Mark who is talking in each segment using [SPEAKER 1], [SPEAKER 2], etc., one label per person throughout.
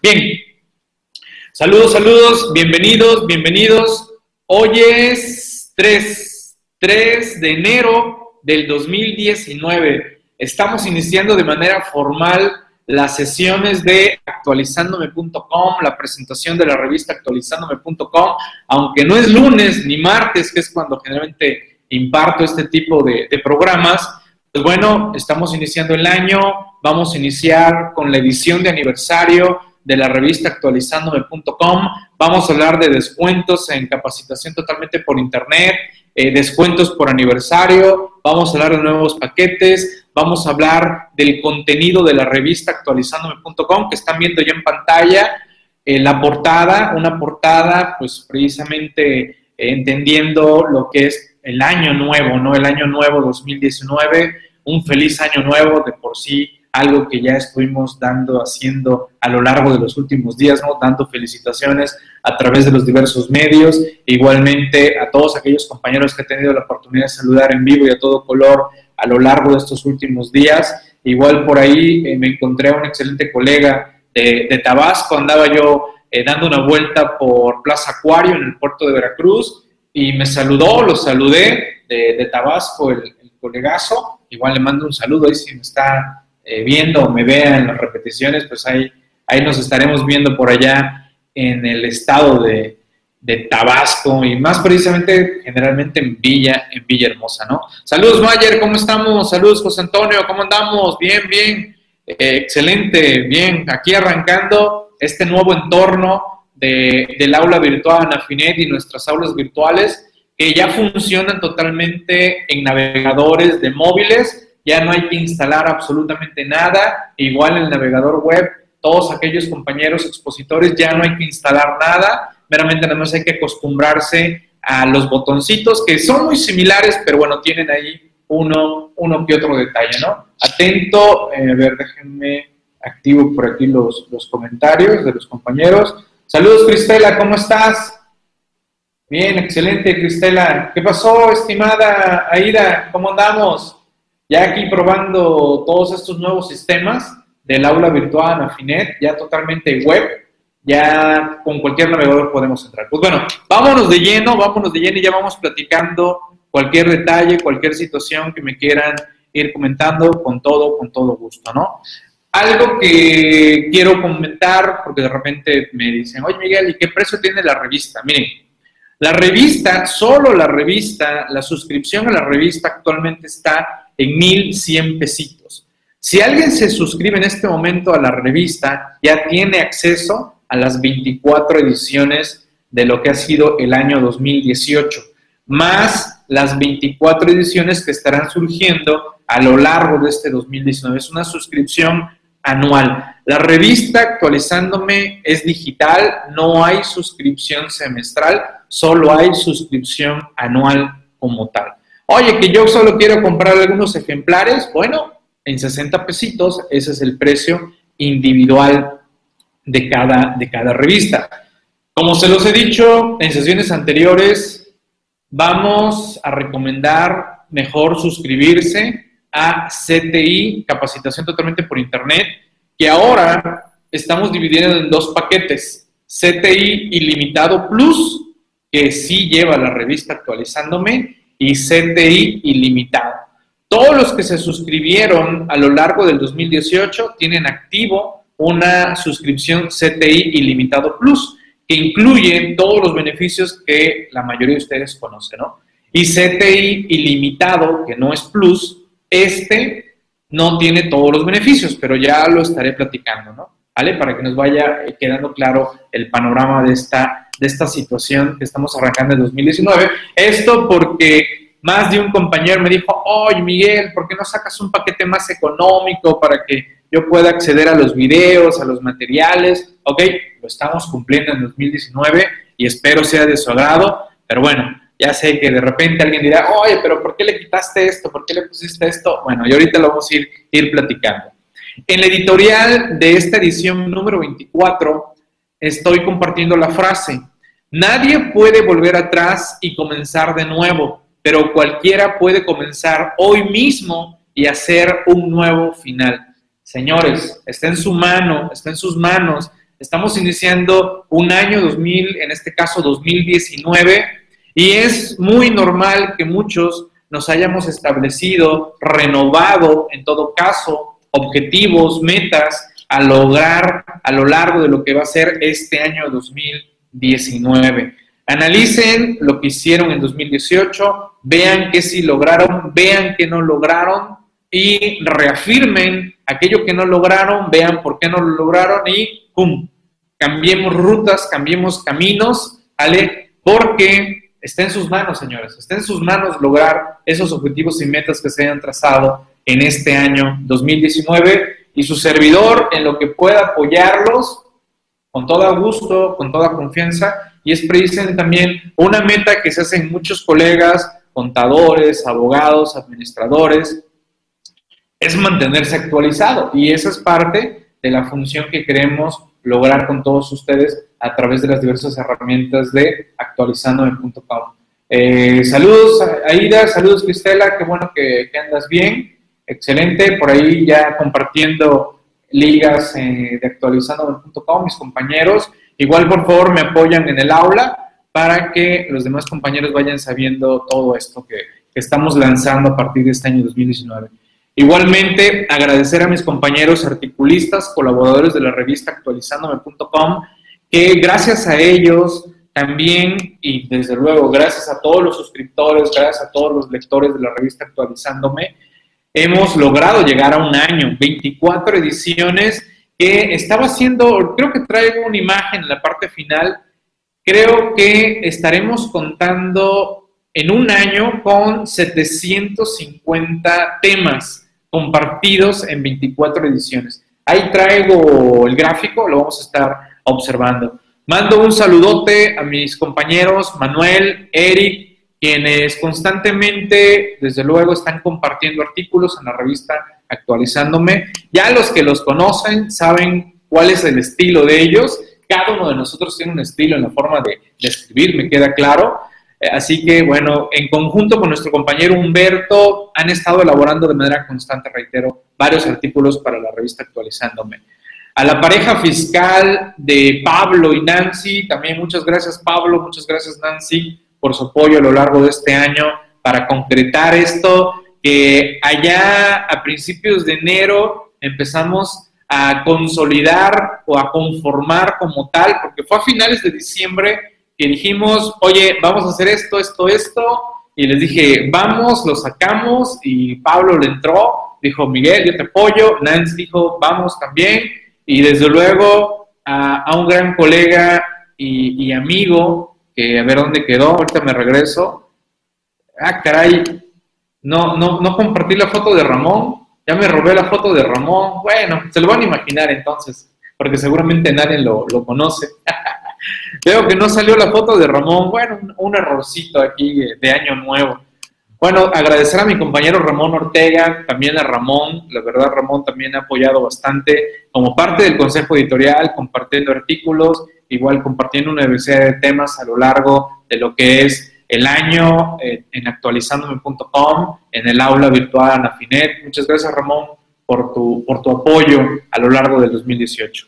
[SPEAKER 1] Bien, saludos, saludos, bienvenidos, bienvenidos. Hoy es 3, 3 de enero del 2019. Estamos iniciando de manera formal las sesiones de actualizándome.com, la presentación de la revista actualizándome.com, aunque no es lunes ni martes, que es cuando generalmente imparto este tipo de, de programas, pues bueno, estamos iniciando el año, vamos a iniciar con la edición de aniversario de la revista actualizándome.com. Vamos a hablar de descuentos en capacitación totalmente por internet, eh, descuentos por aniversario, vamos a hablar de nuevos paquetes, vamos a hablar del contenido de la revista actualizándome.com que están viendo ya en pantalla. Eh, la portada, una portada pues precisamente eh, entendiendo lo que es el año nuevo, ¿no? El año nuevo 2019, un feliz año nuevo de por sí algo que ya estuvimos dando, haciendo a lo largo de los últimos días, ¿no? Dando felicitaciones a través de los diversos medios. Igualmente a todos aquellos compañeros que he tenido la oportunidad de saludar en vivo y a todo color a lo largo de estos últimos días. Igual por ahí eh, me encontré a un excelente colega de, Tabasco, andaba yo eh, dando una vuelta por Plaza Acuario en el puerto de Veracruz y me saludó, lo saludé de, Tabasco, el, el, colegazo. Igual le mando un saludo ahí si me está eh, viendo o me vea en las repeticiones, pues ahí, ahí nos estaremos viendo por allá en el estado de, Tabasco y más precisamente generalmente en Villa, en Villa Hermosa, ¿no? Saludos Mayer, ¿cómo estamos? Saludos José Antonio, ¿cómo andamos? Bien, bien, eh, excelente, bien, aquí arrancando este nuevo entorno del aula virtual Anafinet y nuestras aulas virtuales que ya funcionan totalmente en navegadores de móviles ya no hay que instalar absolutamente nada, igual el navegador web, todos aquellos compañeros expositores ya no hay que instalar nada, meramente nada más hay que acostumbrarse a los botoncitos que son muy similares, pero bueno, tienen ahí uno, uno que otro detalle, ¿no? Atento, eh, a ver, déjenme activo por aquí los, los comentarios de los compañeros. Saludos, Cristela, ¿cómo estás? Bien, excelente, Cristela. ¿Qué pasó, estimada Aida? ¿Cómo andamos? Ya aquí probando todos estos nuevos sistemas del aula virtual Anafinet, ya totalmente web, ya con cualquier navegador podemos entrar. Pues bueno, vámonos de lleno, vámonos de lleno y ya vamos platicando cualquier detalle, cualquier situación que me quieran ir comentando con todo, con todo gusto, ¿no? Algo que quiero comentar, porque de repente me dicen, oye Miguel, ¿y qué precio tiene la revista? Miren, la revista, solo la revista, la suscripción a la revista actualmente está en 1100 pesitos. Si alguien se suscribe en este momento a la revista, ya tiene acceso a las 24 ediciones de lo que ha sido el año 2018, más las 24 ediciones que estarán surgiendo a lo largo de este 2019. Es una suscripción anual. La revista actualizándome es digital, no hay suscripción semestral, solo hay suscripción anual como tal. Oye, que yo solo quiero comprar algunos ejemplares, bueno, en 60 pesitos, ese es el precio individual de cada, de cada revista. Como se los he dicho en sesiones anteriores, vamos a recomendar mejor suscribirse a CTI, capacitación totalmente por Internet, que ahora estamos dividiendo en dos paquetes. CTI Ilimitado Plus, que sí lleva la revista actualizándome, y CTI ilimitado. Todos los que se suscribieron a lo largo del 2018 tienen activo una suscripción CTI ilimitado plus, que incluye todos los beneficios que la mayoría de ustedes conocen, ¿no? Y CTI ilimitado, que no es plus, este no tiene todos los beneficios, pero ya lo estaré platicando, ¿no? ¿Vale? Para que nos vaya quedando claro el panorama de esta de esta situación que estamos arrancando en 2019. Esto porque más de un compañero me dijo, oye Miguel, ¿por qué no sacas un paquete más económico para que yo pueda acceder a los videos, a los materiales? Ok, lo estamos cumpliendo en 2019 y espero sea de su agrado, pero bueno, ya sé que de repente alguien dirá, oye, pero ¿por qué le quitaste esto? ¿Por qué le pusiste esto? Bueno, y ahorita lo vamos a ir, ir platicando. En la editorial de esta edición número 24, estoy compartiendo la frase, nadie puede volver atrás y comenzar de nuevo, pero cualquiera puede comenzar hoy mismo y hacer un nuevo final. Señores, está en su mano, está en sus manos Estamos iniciando un año 2000, en este caso 2019, y es muy normal que muchos nos hayamos establecido, renovado en todo caso, objetivos, metas a lograr a lo largo de lo que va a ser este año 2019. Analicen lo que hicieron en 2018, vean qué sí lograron, vean qué no lograron y reafirmen aquello que no lograron, vean por qué no lo lograron y ¡pum! Cambiemos rutas, cambiemos caminos, ¿vale? Porque está en sus manos, señores, está en sus manos lograr esos objetivos y metas que se hayan trazado en este año 2019 y su servidor en lo que pueda apoyarlos con todo gusto, con toda confianza. Y es precisamente también una meta que se hacen muchos colegas, contadores, abogados, administradores, es mantenerse actualizado. Y esa es parte de la función que queremos lograr con todos ustedes a través de las diversas herramientas de actualizandome.com. Eh, saludos Aida, saludos Cristela, qué bueno que, andas bien, excelente, por ahí ya compartiendo ligas eh, de actualizandome.com, mis compañeros. Igual, por favor, me apoyan en el aula para que los demás compañeros vayan sabiendo todo esto que, estamos lanzando a partir de este año 2019. Igualmente, agradecer a mis compañeros articulistas, colaboradores de la revista actualizandome.com, que gracias a ellos también, y desde luego gracias a todos los suscriptores, gracias a todos los lectores de la revista Actualizándome, hemos logrado llegar a un año, 24 ediciones que estaba haciendo, creo que traigo una imagen en la parte final, creo que estaremos contando en un año con 750 temas compartidos en 24 ediciones. Ahí traigo el gráfico, lo vamos a estar observando. Mando un saludote a mis compañeros Manuel, Eric, quienes constantemente, desde luego, están compartiendo artículos en la revista actualizándome. Ya los que los conocen saben cuál es el estilo de ellos. Cada uno de nosotros tiene un estilo en la forma de, escribir, me queda claro. Eh, así que, bueno, en conjunto con nuestro compañero Humberto, han estado elaborando de manera constante, reitero, varios artículos para la revista Actualizándome. A la pareja fiscal de Pablo y Nancy, también muchas gracias Pablo, muchas gracias Nancy por su apoyo a lo largo de este año para concretar esto que allá a principios de enero empezamos a consolidar o a conformar como tal, porque fue a finales de diciembre que dijimos, oye, vamos a hacer esto, esto, esto, y les dije, vamos, lo sacamos, y Pablo le entró, dijo, Miguel, yo te apoyo, Nancy dijo, vamos también, y desde luego a, un gran colega y, y amigo, que a ver dónde quedó, ahorita me regreso, ah, caray, no, no, no compartí la foto de Ramón, ya me robé la foto de Ramón. Bueno, se lo van a imaginar entonces, porque seguramente nadie lo, conoce. Veo que no salió la foto de Ramón. Bueno, un, errorcito aquí de año nuevo. Bueno, agradecer a mi compañero Ramón Ortega, también a Ramón. La verdad, Ramón también ha apoyado bastante como parte del consejo editorial, compartiendo artículos, igual compartiendo una diversidad de temas a lo largo de lo que es el año eh, en actualizandome.com, en el aula virtual Anafinet. Muchas gracias, Ramón, por tu, por tu apoyo a lo largo del 2018.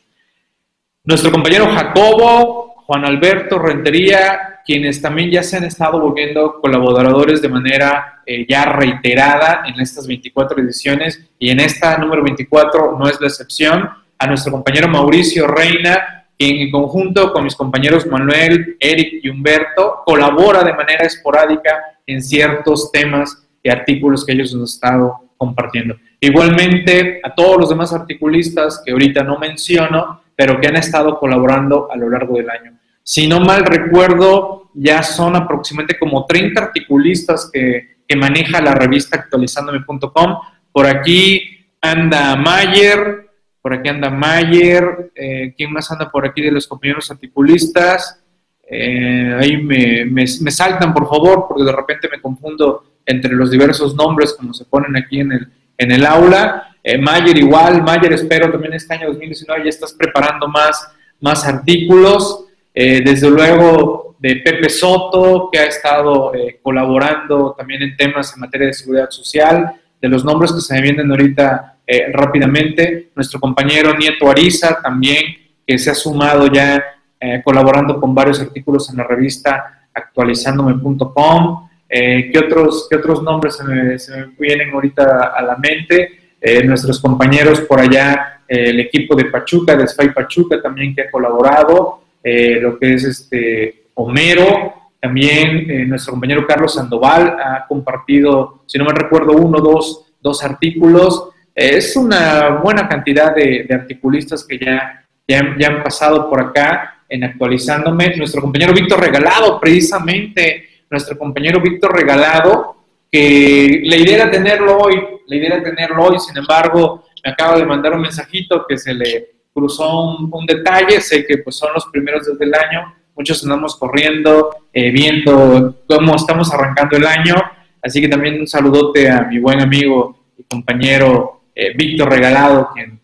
[SPEAKER 1] Nuestro compañero Jacobo, Juan Alberto Rentería, quienes también ya se han estado volviendo colaboradores de manera eh, ya reiterada en estas 24 ediciones y en esta número 24 no es la excepción. A nuestro compañero Mauricio Reina, en conjunto con mis compañeros Manuel, Eric y Humberto, colabora de manera esporádica en ciertos temas y artículos que ellos han estado compartiendo. Igualmente a todos los demás articulistas que ahorita no menciono, pero que han estado colaborando a lo largo del año. Si no mal recuerdo, ya son aproximadamente como 30 articulistas que, maneja la revista actualizandome.com. Por aquí anda Mayer, por aquí anda Mayer, eh, ¿quién más anda por aquí de los compañeros articulistas? Eh, ahí me, me, saltan, por favor, porque de repente me confundo entre los diversos nombres como se ponen aquí en el, en el aula. Eh, Mayer igual, Mayer espero también este año 2019 ya estás preparando más, más artículos. Desde luego de Pepe Soto, que ha estado colaborando también en temas en materia de seguridad social, de los nombres que se me vienen ahorita eh, rápidamente. Nuestro compañero Nieto Ariza también, que se ha sumado ya eh, colaborando con varios artículos en la revista actualizándome.com. Eh, ¿qué, otros, ¿Qué otros nombres se me, vienen ahorita a la mente? Eh, nuestros compañeros por allá, el equipo de Pachuca, de Spy Pachuca también que ha colaborado, lo que es este Homero, también nuestro compañero Carlos Sandoval ha compartido, si no me recuerdo, uno o dos, dos artículos. es una buena cantidad de, articulistas que ya, ya, ya han pasado por acá en actualizándome. Nuestro compañero Víctor Regalado, precisamente, nuestro compañero Víctor Regalado, que la idea era tenerlo hoy, la idea era tenerlo hoy, sin embargo, me acaba de mandar un mensajito que se le cruzó un, detalle, sé que pues son los primeros desde el año, muchos andamos corriendo, eh, viendo cómo estamos arrancando el año, así que también un saludote a mi buen amigo y compañero eh, Víctor Regalado, quien,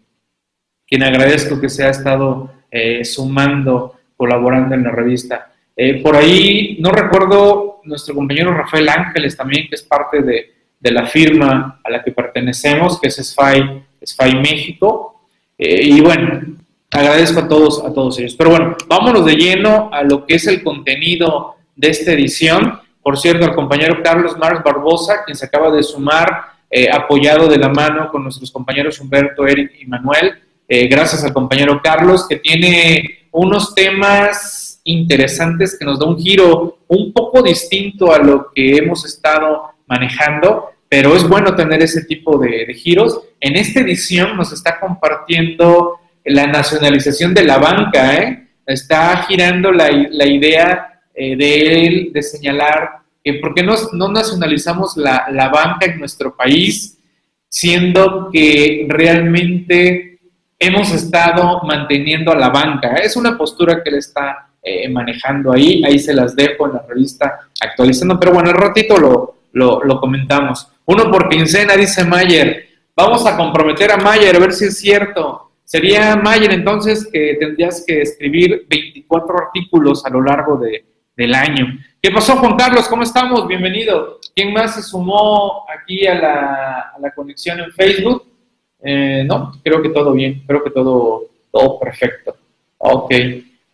[SPEAKER 1] quien agradezco que se ha estado eh, sumando colaborando en la revista. Eh, por ahí, no recuerdo, nuestro compañero Rafael Ángeles también, que es parte de, de la firma a la que pertenecemos, que es SFI, SFI México. Eh, y bueno, agradezco a todos, a todos ellos. Pero bueno, vámonos de lleno a lo que es el contenido de esta edición. Por cierto, al compañero Carlos Marx Barbosa, quien se acaba de sumar, eh, apoyado de la mano con nuestros compañeros Humberto, Eric y Manuel. gracias al compañero Carlos, que tiene unos temas interesantes que nos da un giro un poco distinto a lo que hemos estado manejando, pero es bueno tener ese tipo de, giros. En esta edición nos está compartiendo la nacionalización de la banca, ¿eh? está girando la, idea eh, de él de señalar que por qué no, nacionalizamos la, la banca en nuestro país, siendo que realmente hemos estado manteniendo a la banca. Es una postura que él está eh, manejando ahí, ahí se las dejo en la revista actualizando, pero bueno, el ratito lo, lo, comentamos. Uno por quincena, dice Mayer. Vamos a comprometer a Mayer a ver si es cierto. Sería Mayer entonces que tendrías que escribir 24 artículos a lo largo de, del año. ¿Qué pasó, Juan Carlos? ¿Cómo estamos? Bienvenido. ¿Quién más se sumó aquí a la, a la conexión en Facebook? Eh, no, creo que todo bien, creo que todo, todo perfecto. Ok,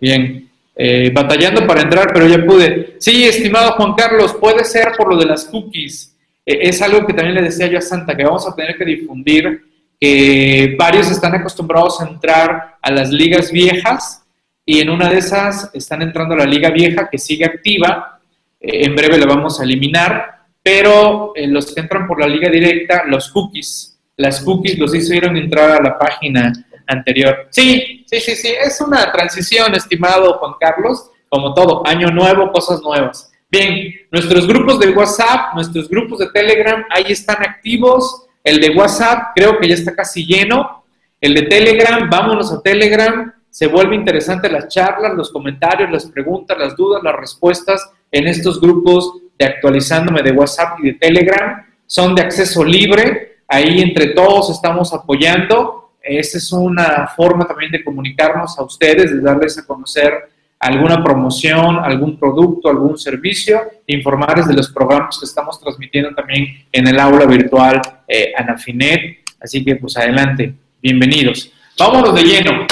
[SPEAKER 1] bien. Eh, batallando para entrar, pero ya pude. Sí, estimado Juan Carlos, puede ser por lo de las cookies. Eh, es algo que también le decía yo a Santa, que vamos a tener que difundir, que varios están acostumbrados a entrar a las ligas viejas y en una de esas están entrando a la liga vieja que sigue activa. en breve la vamos a eliminar, pero los que entran por la liga directa, los cookies las cookies los hicieron entrar a la página anterior. Sí, sí, sí, sí, es una transición, estimado Juan Carlos, como todo, año nuevo, cosas nuevas. Bien, nuestros grupos de WhatsApp, nuestros grupos de Telegram, ahí están activos. El de WhatsApp creo que ya está casi lleno. El de Telegram, vámonos a Telegram. Se vuelve interesante las charlas, los comentarios, las preguntas, las dudas, las respuestas en estos grupos de actualizándome de WhatsApp y de Telegram. Son de acceso libre Ahí entre todos estamos apoyando. Esa es una forma también de comunicarnos a ustedes, de darles a conocer alguna promoción, algún producto, algún servicio, informarles de los programas que estamos transmitiendo también en el aula virtual eh, Anafinet. Así que pues adelante, bienvenidos. Vámonos de lleno.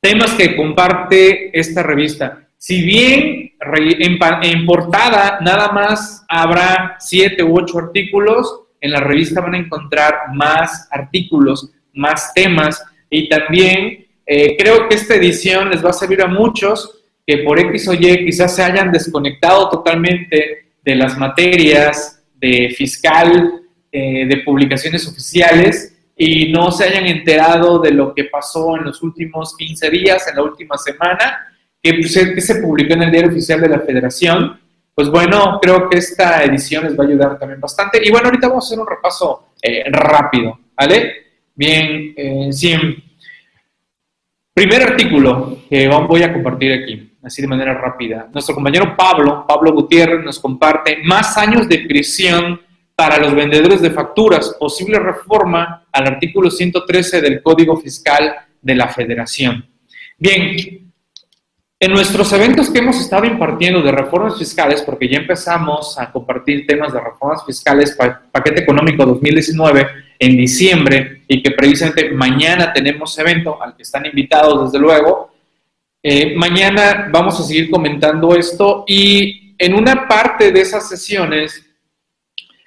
[SPEAKER 1] Temas que comparte esta revista. Si bien en, portada nada más habrá siete u ocho artículos, en la revista van a encontrar más artículos, más temas y también eh, creo que esta edición les va a servir a muchos que por X o Y quizás se hayan desconectado totalmente de las materias de fiscal, eh, de publicaciones oficiales y no se hayan enterado de lo que pasó en los últimos 15 días, en la última semana, que, pues, que se publicó en el Diario Oficial de la Federación pues bueno, creo que esta edición les va a ayudar también bastante. Y bueno, ahorita vamos a hacer un repaso eh, rápido, ¿vale? Bien, eh, sí. Primer artículo que voy a compartir aquí, así de manera rápida. Nuestro compañero Pablo, Pablo Gutiérrez, nos comparte más años de prisión para los vendedores de facturas, posible reforma al artículo 113 del Código Fiscal de la Federación. Bien, en nuestros eventos que hemos estado impartiendo de reformas fiscales, porque ya empezamos a compartir temas de reformas fiscales, paquete económico 2019 en diciembre, y que precisamente mañana tenemos evento al que están invitados desde luego. Eh, mañana vamos a seguir comentando esto y en una parte de esas sesiones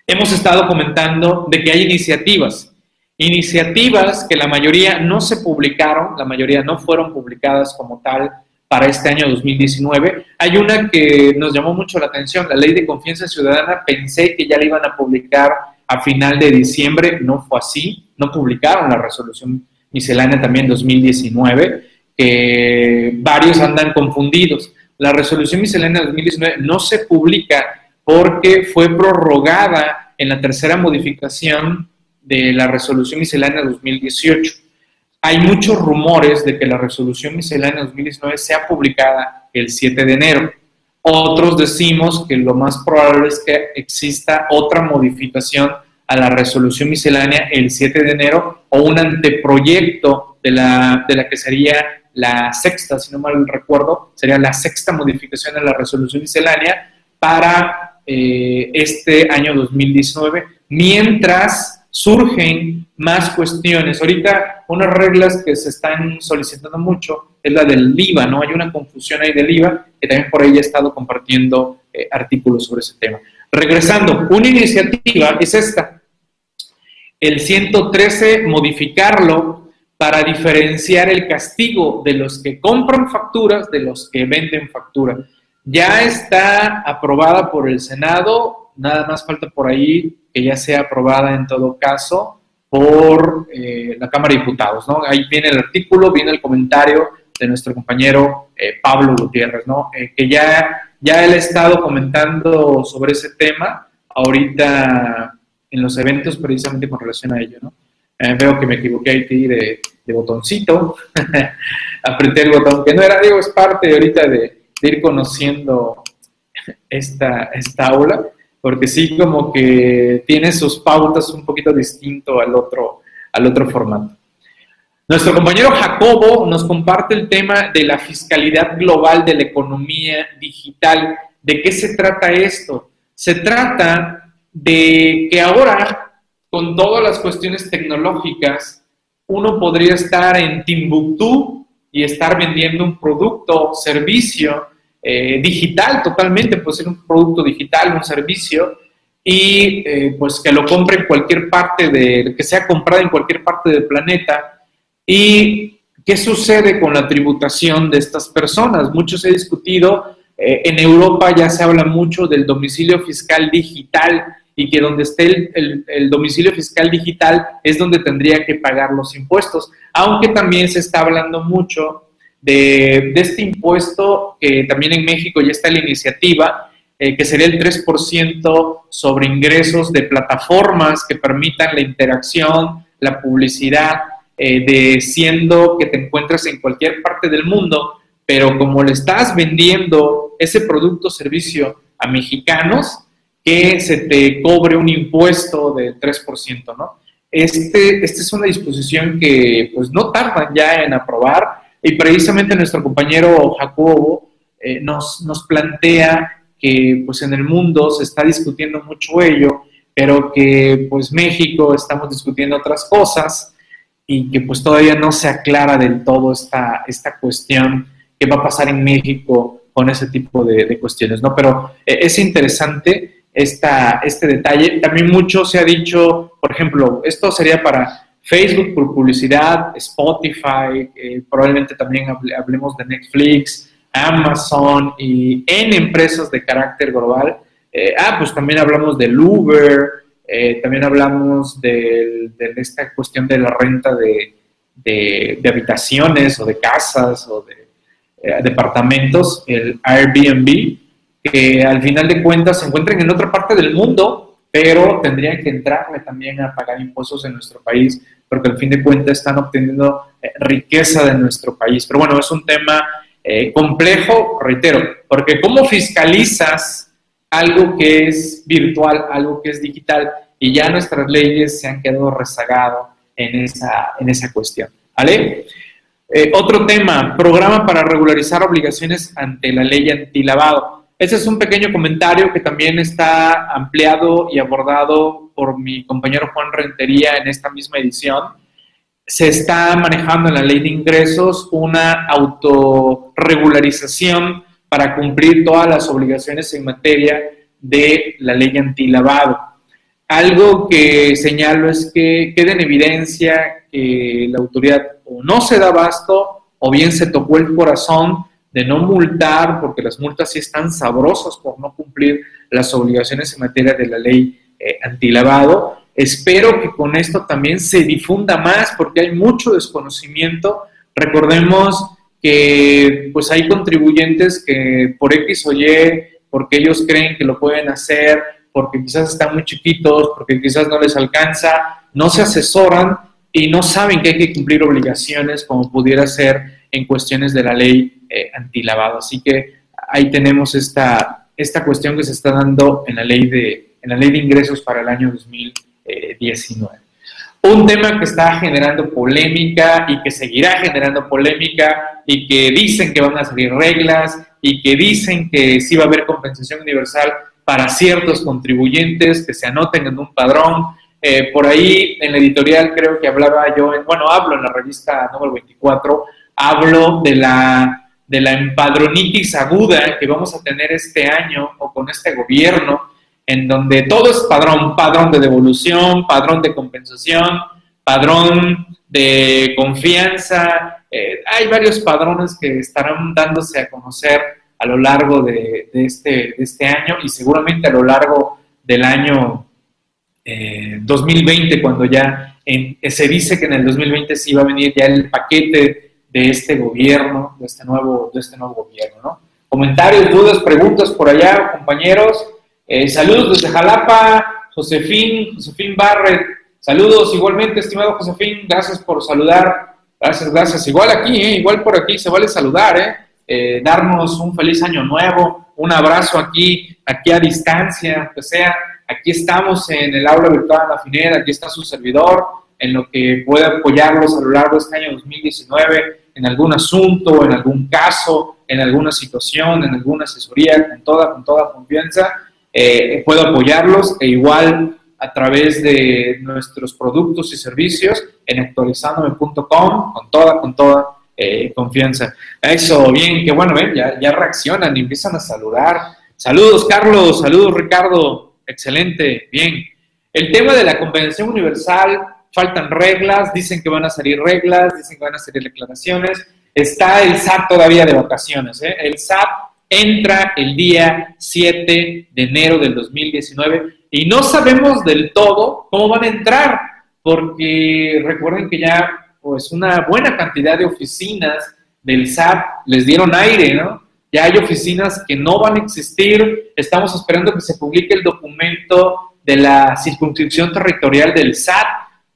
[SPEAKER 1] hemos estado comentando de que hay iniciativas, iniciativas que la mayoría no se publicaron, la mayoría no fueron publicadas como tal para este año 2019. Hay una que nos llamó mucho la atención, la ley de confianza ciudadana, pensé que ya la iban a publicar a final de diciembre, no fue así, no publicaron la resolución miscelánea también 2019, que varios andan confundidos. La resolución miscelánea 2019 no se publica porque fue prorrogada en la tercera modificación de la resolución miscelánea 2018 hay muchos rumores de que la resolución miscelánea 2019 sea publicada el 7 de enero. Otros decimos que lo más probable es que exista otra modificación a la resolución miscelánea el 7 de enero o un anteproyecto de la, de la que sería la sexta, si no mal recuerdo, sería la sexta modificación a la resolución miscelánea para eh, este año 2019, mientras surgen más cuestiones. Ahorita, unas reglas que se están solicitando mucho es la del IVA, ¿no? Hay una confusión ahí del IVA, que también por ahí he estado compartiendo eh, artículos sobre ese tema. Regresando, una iniciativa es esta. El 113, modificarlo para diferenciar el castigo de los que compran facturas de los que venden factura. Ya está aprobada por el Senado, nada más falta por ahí que ya sea aprobada en todo caso por eh, la Cámara de Diputados, ¿no? Ahí viene el artículo, viene el comentario de nuestro compañero eh, Pablo Gutiérrez, ¿no? Eh, que ya, ya él ha estado comentando sobre ese tema ahorita en los eventos precisamente con relación a ello, ¿no? veo que me equivoqué ahí de, de botoncito, apreté el botón, que no era, digo, es parte ahorita de, de ir conociendo esta, esta aula porque sí como que tiene sus pautas un poquito distinto al otro, al otro formato. Nuestro compañero Jacobo nos comparte el tema de la fiscalidad global de la economía digital. ¿De qué se trata esto? Se trata de que ahora, con todas las cuestiones tecnológicas, uno podría estar en Timbuktu y estar vendiendo un producto, servicio, eh, digital totalmente, puede ser un producto digital, un servicio, y eh, pues que lo compre en cualquier parte de, que sea comprado en cualquier parte del planeta. ¿Y qué sucede con la tributación de estas personas? Muchos he discutido, eh, en Europa ya se habla mucho del domicilio fiscal digital y que donde esté el, el, domicilio fiscal digital es donde tendría que pagar los impuestos, aunque también se está hablando mucho de, este impuesto, que también en México ya está la iniciativa, eh, que sería el 3% sobre ingresos de plataformas que permitan la interacción, la publicidad, eh, de siendo que te encuentres en cualquier parte del mundo, pero como le estás vendiendo ese producto o servicio a mexicanos, que se te cobre un impuesto del 3%, ¿no? Este, esta es una disposición que pues no tardan ya en aprobar, y precisamente nuestro compañero Jacobo eh, nos, nos plantea que pues en el mundo se está discutiendo mucho ello, pero que pues México estamos discutiendo otras cosas y que pues todavía no se aclara del todo esta, esta cuestión que va a pasar en México con ese tipo de, cuestiones, ¿no? Pero eh, es interesante esta, este detalle. También mucho se ha dicho, por ejemplo, esto sería para Facebook por publicidad, Spotify, eh, probablemente también hablemos de Netflix, Amazon y en empresas de carácter global. Eh, ah, pues también hablamos del Uber, eh, también hablamos de, esta cuestión de la renta de, de, habitaciones o de casas o de departamentos, el Airbnb, que al final de cuentas se encuentran en otra parte del mundo, pero tendrían que entrarle también a pagar impuestos en nuestro país, porque al fin de cuentas están obteniendo eh, riqueza de nuestro país. Pero bueno, es un tema eh, complejo, reitero, porque ¿cómo fiscalizas algo que es virtual, algo que es digital? Y ya nuestras leyes se han quedado rezagadas en esa, en esa cuestión. ¿Vale? Eh, otro tema, programa para regularizar obligaciones ante la ley antilavado. Ese es un pequeño comentario que también está ampliado y abordado por mi compañero Juan Rentería en esta misma edición. se está manejando en la ley de ingresos una autorregularización para cumplir todas las obligaciones en materia de la ley antilavado. Algo que señalo es que queda en evidencia que la autoridad o no se da abasto o bien se tocó el corazón de no multar, porque las multas sí están sabrosas por no cumplir las obligaciones en materia de la ley eh, antilavado. Espero que con esto también se difunda más, porque hay mucho desconocimiento. Recordemos que pues hay contribuyentes que por X o Y, porque ellos creen que lo pueden hacer, porque quizás están muy chiquitos, porque quizás no les alcanza, no se asesoran y no saben que hay que cumplir obligaciones como pudiera ser en cuestiones de la ley eh, antilavado. Así que ahí tenemos esta, esta cuestión que se está dando en la ley de, en la ley de ingresos para el año 2019. Un tema que está generando polémica y que seguirá generando polémica y que dicen que van a salir reglas y que dicen que sí va a haber compensación universal para ciertos contribuyentes que se anoten en un padrón. Eh, por ahí en la editorial creo que hablaba yo, en, bueno, hablo en la revista número 24, hablo de la, de la empadronitis aguda que vamos a tener este año o con este gobierno, en donde todo es padrón, padrón de devolución, padrón de compensación, padrón de confianza. Eh, hay varios padrones que estarán dándose a conocer a lo largo de, este, este, año y seguramente a lo largo del año 2020, eh, cuando ya se dice que en el 2020 sí va a venir ya el paquete de este gobierno, de este nuevo, de este nuevo gobierno, ¿no? Comentarios, dudas, preguntas por allá, compañeros. Eh, saludos desde Jalapa, Josefín, Josefín Barret. Saludos igualmente, estimado Josefín, gracias por saludar. Gracias, gracias. Igual aquí, ¿eh? igual por aquí, se vale saludar, ¿eh? ¿eh? darnos un feliz año nuevo, un abrazo aquí, aquí a distancia, que sea. Aquí estamos en el aula virtual de la FINER, aquí está su servidor, en lo que pueda apoyarlos a lo largo de este año 2019 en algún asunto, en algún caso, en alguna situación, en alguna asesoría, con toda, con toda confianza, eh, puedo apoyarlos e igual a través de nuestros productos y servicios en actualizandome.com con toda, con toda eh, confianza. Eso, bien, qué bueno, ven, ya, ya reaccionan y empiezan a saludar. Saludos, Carlos, saludos, Ricardo, excelente, bien. El tema de la compensación universal faltan reglas, dicen que van a salir reglas, dicen que van a salir declaraciones. Está el SAT todavía de vacaciones. ¿eh? El SAT entra el día 7 de enero del 2019 y no sabemos del todo cómo van a entrar, porque recuerden que ya pues una buena cantidad de oficinas del SAT les dieron aire, ¿no? Ya hay oficinas que no van a existir. Estamos esperando que se publique el documento de la circunscripción territorial del SAT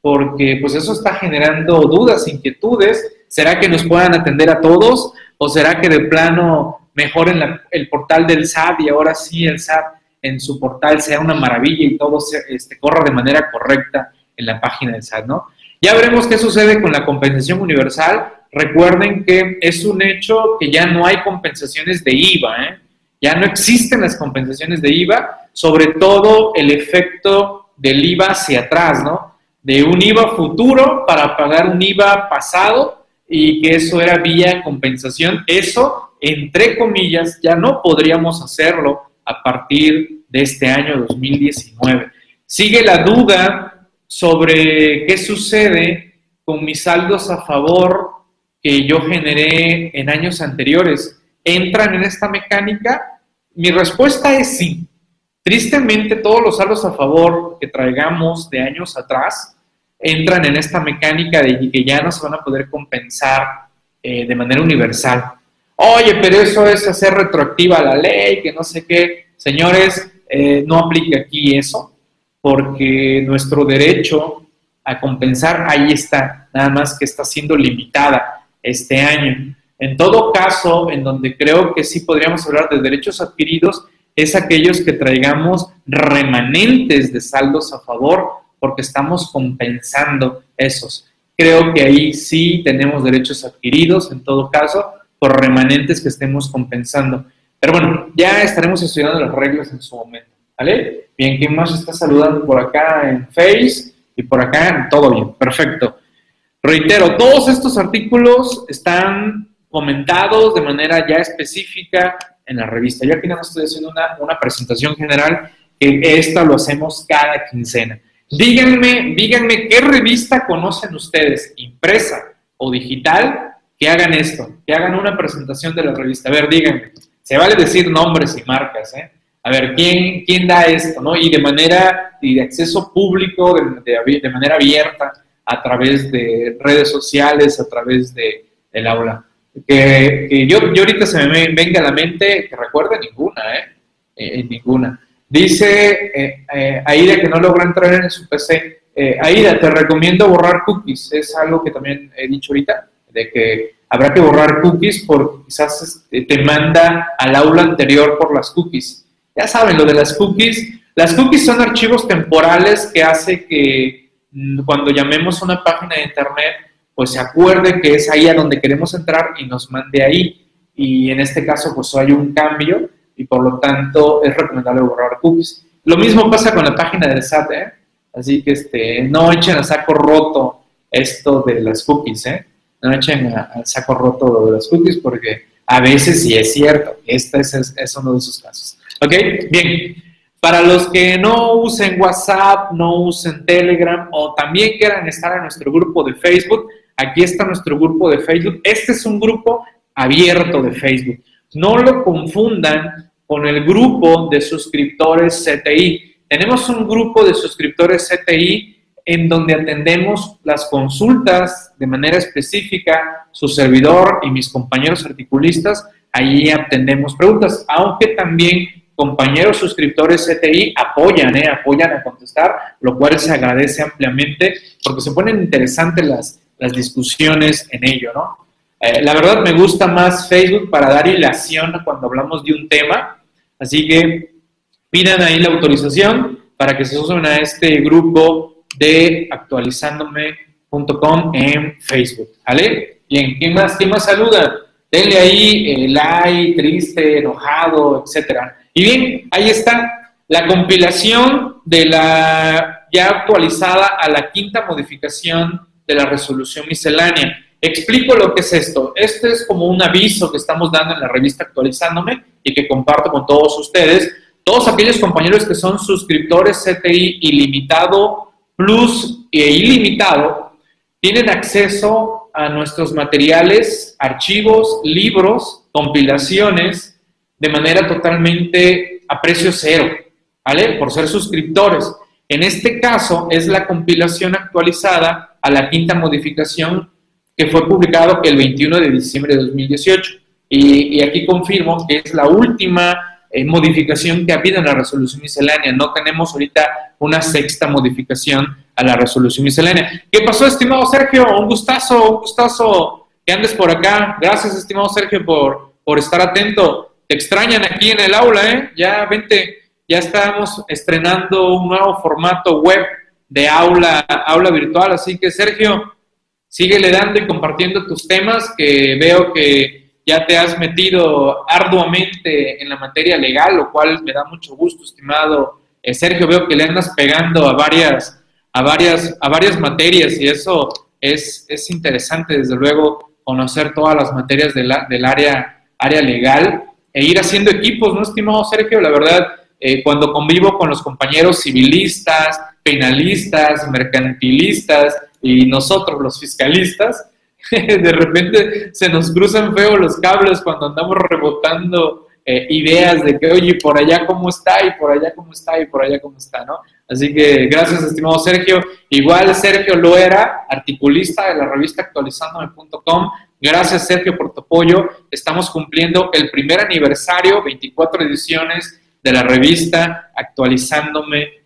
[SPEAKER 1] porque pues eso está generando dudas, inquietudes. ¿Será que nos puedan atender a todos? ¿O será que de plano mejoren el portal del SAT y ahora sí el SAT en su portal sea una maravilla y todo se, este, corra de manera correcta en la página del SAT, ¿no? Ya veremos qué sucede con la compensación universal. Recuerden que es un hecho que ya no hay compensaciones de IVA, ¿eh? Ya no existen las compensaciones de IVA, sobre todo el efecto del IVA hacia atrás, ¿no? De un IVA futuro para pagar un IVA pasado y que eso era vía compensación. Eso, entre comillas, ya no podríamos hacerlo a partir de este año 2019. Sigue la duda sobre qué sucede con mis saldos a favor que yo generé en años anteriores. ¿Entran en esta mecánica? Mi respuesta es sí. Tristemente, todos los saldos a favor que traigamos de años atrás entran en esta mecánica de que ya no se van a poder compensar eh, de manera universal. Oye, pero eso es hacer retroactiva la ley, que no sé qué. Señores, eh, no aplica aquí eso, porque nuestro derecho a compensar ahí está, nada más que está siendo limitada este año. En todo caso, en donde creo que sí podríamos hablar de derechos adquiridos, es aquellos que traigamos remanentes de saldos a favor porque estamos compensando esos. Creo que ahí sí tenemos derechos adquiridos, en todo caso, por remanentes que estemos compensando. Pero bueno, ya estaremos estudiando las reglas en su momento. ¿Vale? Bien, ¿quién más está saludando por acá en Face? Y por acá, todo bien, perfecto. Reitero, todos estos artículos están comentados de manera ya específica en la revista. Yo aquí no estoy haciendo una, una presentación general, que esta lo hacemos cada quincena. Díganme, díganme qué revista conocen ustedes, impresa o digital, que hagan esto, que hagan una presentación de la revista. A ver, díganme. Se vale decir nombres y marcas, ¿eh? A ver, ¿quién, quién da esto, no? Y de manera, y de acceso público, de, manera abierta, a través de redes sociales, a través de, del aula. Que, que yo, yo, ahorita se me venga a la mente, que recuerde ninguna, ¿eh? eh ninguna. Dice eh, eh, Aida que no logra entrar en su PC. Eh, Aida, te recomiendo borrar cookies. Es algo que también he dicho ahorita, de que habrá que borrar cookies porque quizás este, te manda al aula anterior por las cookies. Ya saben, lo de las cookies. Las cookies son archivos temporales que hace que mm, cuando llamemos a una página de internet, pues se acuerde que es ahí a donde queremos entrar y nos mande ahí. Y en este caso, pues hay un cambio y por lo tanto es recomendable borrar cookies. Lo mismo pasa con la página del SAT, ¿eh? Así que este, no echen a saco roto esto de las cookies, ¿eh? No echen al saco roto de las cookies porque a veces sí es cierto. Este es, es uno de esos casos. ¿Ok? Bien. Para los que no usen WhatsApp, no usen Telegram o también quieran estar en nuestro grupo de Facebook, aquí está nuestro grupo de Facebook. Este es un grupo abierto de Facebook. No lo confundan con el grupo de suscriptores CTI. Tenemos un grupo de suscriptores CTI en donde atendemos las consultas de manera específica, su servidor y mis compañeros articulistas, ahí atendemos preguntas, aunque también compañeros suscriptores CTI apoyan, ¿eh? apoyan a contestar, lo cual se agradece ampliamente porque se ponen interesantes las, las discusiones en ello, ¿no? Eh, la verdad me gusta más Facebook para dar hilación cuando hablamos de un tema, así que pidan ahí la autorización para que se usen a este grupo de actualizándome.com en Facebook, ¿vale? Bien, ¿quién más, quién más saluda? Denle ahí eh, like, triste, enojado, etcétera. Y bien, ahí está la compilación de la ya actualizada a la quinta modificación de la resolución miscelánea. Explico lo que es esto. Este es como un aviso que estamos dando en la revista Actualizándome y que comparto con todos ustedes. Todos aquellos compañeros que son suscriptores CTI ilimitado plus e ilimitado tienen acceso a nuestros materiales, archivos, libros, compilaciones de manera totalmente a precio cero, ¿vale? Por ser suscriptores. En este caso es la compilación actualizada a la quinta modificación que fue publicado el 21 de diciembre de 2018. Y, aquí confirmo que es la última eh, modificación que ha habido en la resolución miscelánea. No tenemos ahorita una sexta modificación a la resolución miscelánea. ¿Qué pasó, estimado Sergio? Un gustazo, un gustazo que andes por acá. Gracias, estimado Sergio, por, por estar atento. Te extrañan aquí en el aula, ¿eh? Ya vente, ya estamos estrenando un nuevo formato web de aula, aula virtual. Así que, Sergio, síguele dando y compartiendo tus temas, que veo que ya te has metido arduamente en la materia legal, lo cual me da mucho gusto, estimado eh, Sergio. Veo que le andas pegando a varias, a varias, a varias materias y eso es, es interesante, desde luego, conocer todas las materias del área, área legal e ir haciendo equipos, ¿no, estimado Sergio? La verdad, eh, cuando convivo con los compañeros civilistas, penalistas, mercantilistas, y nosotros los fiscalistas, de repente se nos cruzan feo los cables cuando andamos rebotando eh, ideas de que, oye, por allá cómo está, y por allá cómo está, y por allá cómo está, ¿no? Así que gracias, estimado Sergio. Igual Sergio lo era, articulista de la revista actualizándome.com. Gracias, Sergio, por tu apoyo. Estamos cumpliendo el primer aniversario, 24 ediciones de la revista actualizándome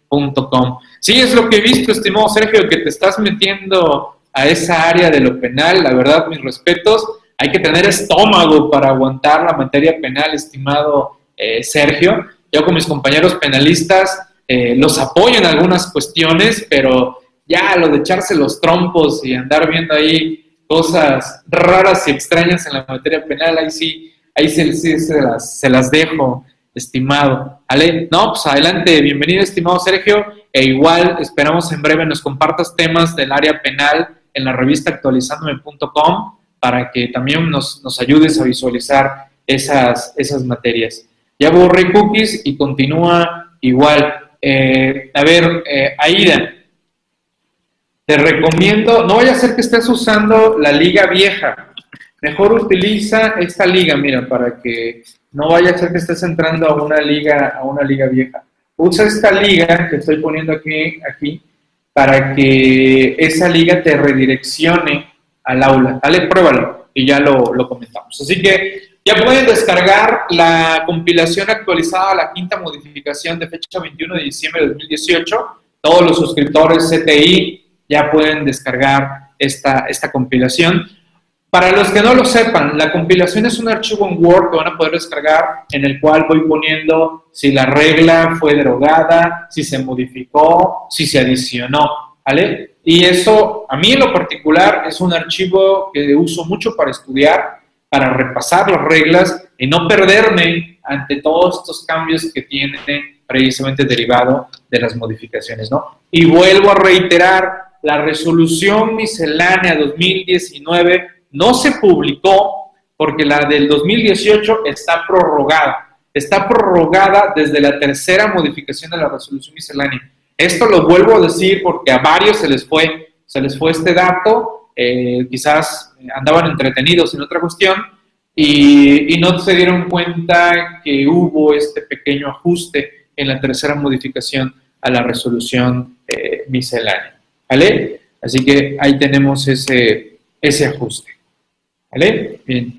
[SPEAKER 1] Sí, es lo que he visto, estimado Sergio, que te estás metiendo a esa área de lo penal. La verdad, mis respetos. Hay que tener estómago para aguantar la materia penal, estimado eh, Sergio. Yo con mis compañeros penalistas eh, los apoyo en algunas cuestiones, pero ya lo de echarse los trompos y andar viendo ahí cosas raras y extrañas en la materia penal, ahí sí, ahí se, las, se las dejo estimado. ¿Vale? No, pues adelante, bienvenido, estimado Sergio. E igual esperamos en breve nos compartas temas del área penal en la revista actualizándome.com para que también nos, nos, ayudes a visualizar esas, esas materias. Ya borré cookies y continúa igual. Eh, a ver, eh, Aida, te recomiendo, no vaya a ser que estés usando la liga vieja. Mejor utiliza esta liga, mira, para que no vaya a ser que estés entrando a una liga, a una liga vieja. Usa esta liga que estoy poniendo aquí, para que esa liga te redireccione al aula. Dale, pruébalo y ya lo, lo comentamos. Así que ya pueden descargar la compilación actualizada a la quinta modificación de fecha 21 de diciembre de 2018. Todos los suscriptores CTI ya pueden descargar esta, esta compilación. Para los que no lo sepan, la compilación es un archivo en Word que van a poder descargar en el cual voy poniendo si la regla fue derogada, si se modificó, si se adicionó, ¿vale? Y eso, a mí en lo particular, es un archivo que uso mucho para estudiar, para repasar las reglas y no perderme ante todos estos cambios que tiene precisamente derivado de las modificaciones, ¿no? Y vuelvo a reiterar, la resolución miscelánea 2019 no se publicó porque la del 2018 está prorrogada. Está prorrogada desde la tercera modificación de la resolución miscelánea. Esto lo vuelvo a decir porque a varios se les fue, se les fue este dato, eh, quizás andaban entretenidos en otra cuestión y, no se dieron cuenta que hubo este pequeño ajuste en la tercera modificación a la resolución eh, miscelánea. Así que ahí tenemos ese, ese ajuste. ¿Vale? Bien.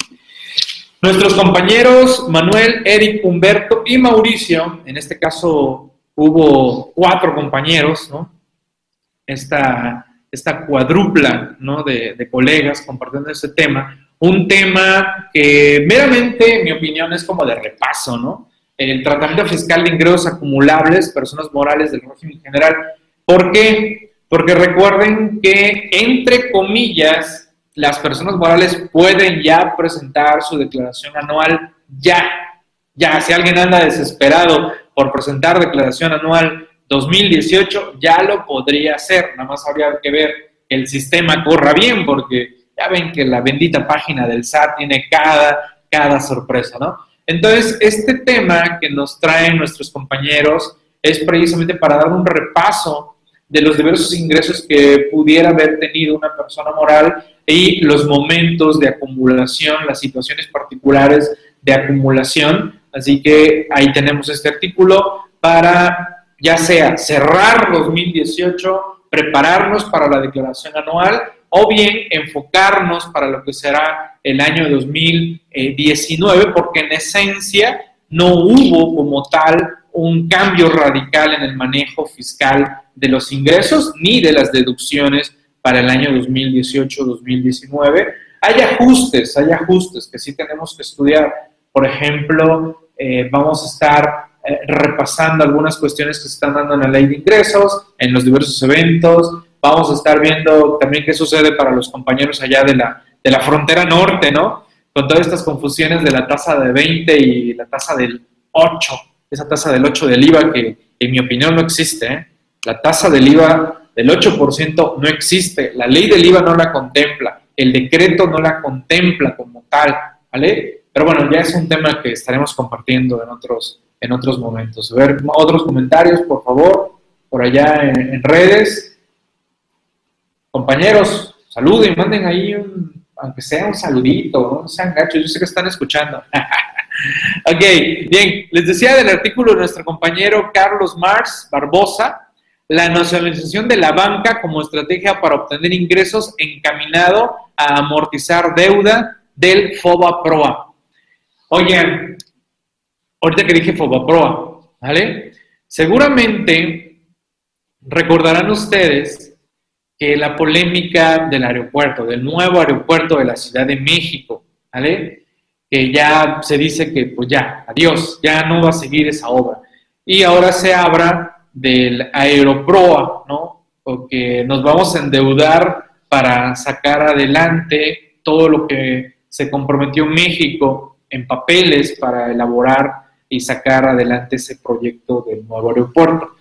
[SPEAKER 1] Nuestros compañeros Manuel, Eric, Humberto y Mauricio, en este caso hubo cuatro compañeros, ¿no? Esta, esta cuadrupla ¿no? de, de colegas compartiendo este tema. Un tema que meramente, en mi opinión, es como de repaso, ¿no? El tratamiento fiscal de ingresos acumulables, personas morales del régimen general. ¿Por qué? Porque recuerden que, entre comillas, las personas morales pueden ya presentar su declaración anual ya. Ya, si alguien anda desesperado por presentar declaración anual 2018, ya lo podría hacer. Nada más habría que ver que el sistema corra bien, porque ya ven que la bendita página del SAT tiene cada, cada sorpresa, ¿no? Entonces, este tema que nos traen nuestros compañeros es precisamente para dar un repaso de los diversos ingresos que pudiera haber tenido una persona moral y los momentos de acumulación, las situaciones particulares de acumulación. Así que ahí tenemos este artículo para ya sea cerrar 2018, prepararnos para la declaración anual o bien enfocarnos para lo que será el año 2019, porque en esencia no hubo como tal un cambio radical en el manejo fiscal de los ingresos ni de las deducciones para el año 2018-2019. Hay ajustes, hay ajustes que sí tenemos que estudiar. Por ejemplo, eh, vamos a estar eh, repasando algunas cuestiones que se están dando en la ley de ingresos, en los diversos eventos. Vamos a estar viendo también qué sucede para los compañeros allá de la, de la frontera norte, ¿no? Con todas estas confusiones de la tasa de 20 y la tasa del 8 esa tasa del 8 del IVA que en mi opinión no existe. ¿eh? La tasa del IVA del 8% no existe, la ley del IVA no la contempla, el decreto no la contempla como tal, ¿vale? Pero bueno, ya es un tema que estaremos compartiendo en otros, en otros momentos. A ver, otros comentarios, por favor, por allá en, redes. Compañeros, saluden, manden ahí un, aunque sea un saludito, no sean gachos, yo sé que están escuchando. ok, bien, les decía del artículo de nuestro compañero Carlos Mars Barbosa, la nacionalización de la banca como estrategia para obtener ingresos encaminado a amortizar deuda del FOBA-PROA. Oigan, ahorita que dije FOBA-PROA, ¿vale? Seguramente recordarán ustedes que la polémica del aeropuerto, del nuevo aeropuerto de la Ciudad de México, ¿vale? Que ya se dice que pues ya, adiós, ya no va a seguir esa obra. Y ahora se habla del Aeroproa, ¿no? Porque nos vamos a endeudar para sacar adelante todo lo que se comprometió México en papeles para elaborar y sacar adelante ese proyecto del nuevo aeropuerto.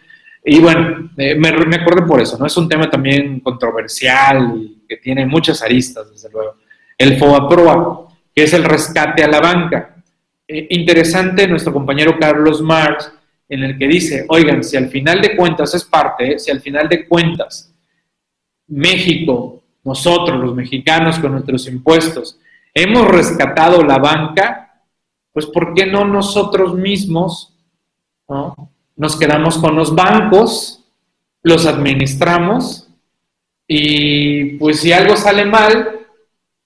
[SPEAKER 1] Y bueno, me, me acuerdo por eso, ¿no? Es un tema también controversial y que tiene muchas aristas, desde luego. El FOAPROA, que es el rescate a la banca. interesante nuestro compañero Carlos Marx, en el que dice, oigan, si al final de cuentas es parte, si al final de cuentas México, nosotros los mexicanos con nuestros impuestos, hemos rescatado la banca, pues ¿por qué no nosotros mismos nos quedamos con los bancos, los administramos y pues si algo sale mal,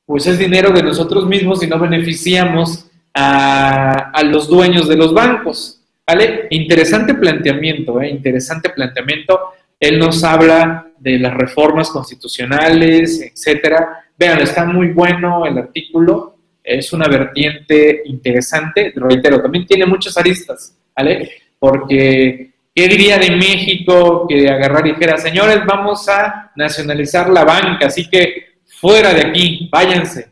[SPEAKER 1] pues es dinero de nosotros mismos y no beneficiamos a, a los dueños de los bancos. ¿Vale? Interesante planteamiento, ¿eh? interesante planteamiento. Él nos habla de las reformas constitucionales, etcétera. Vean, está muy bueno el artículo, es una vertiente interesante, reitero, también tiene muchas aristas, ¿vale? Porque, ¿qué diría de México que agarrar y dijera, señores, vamos a nacionalizar la banca, así que fuera de aquí, váyanse,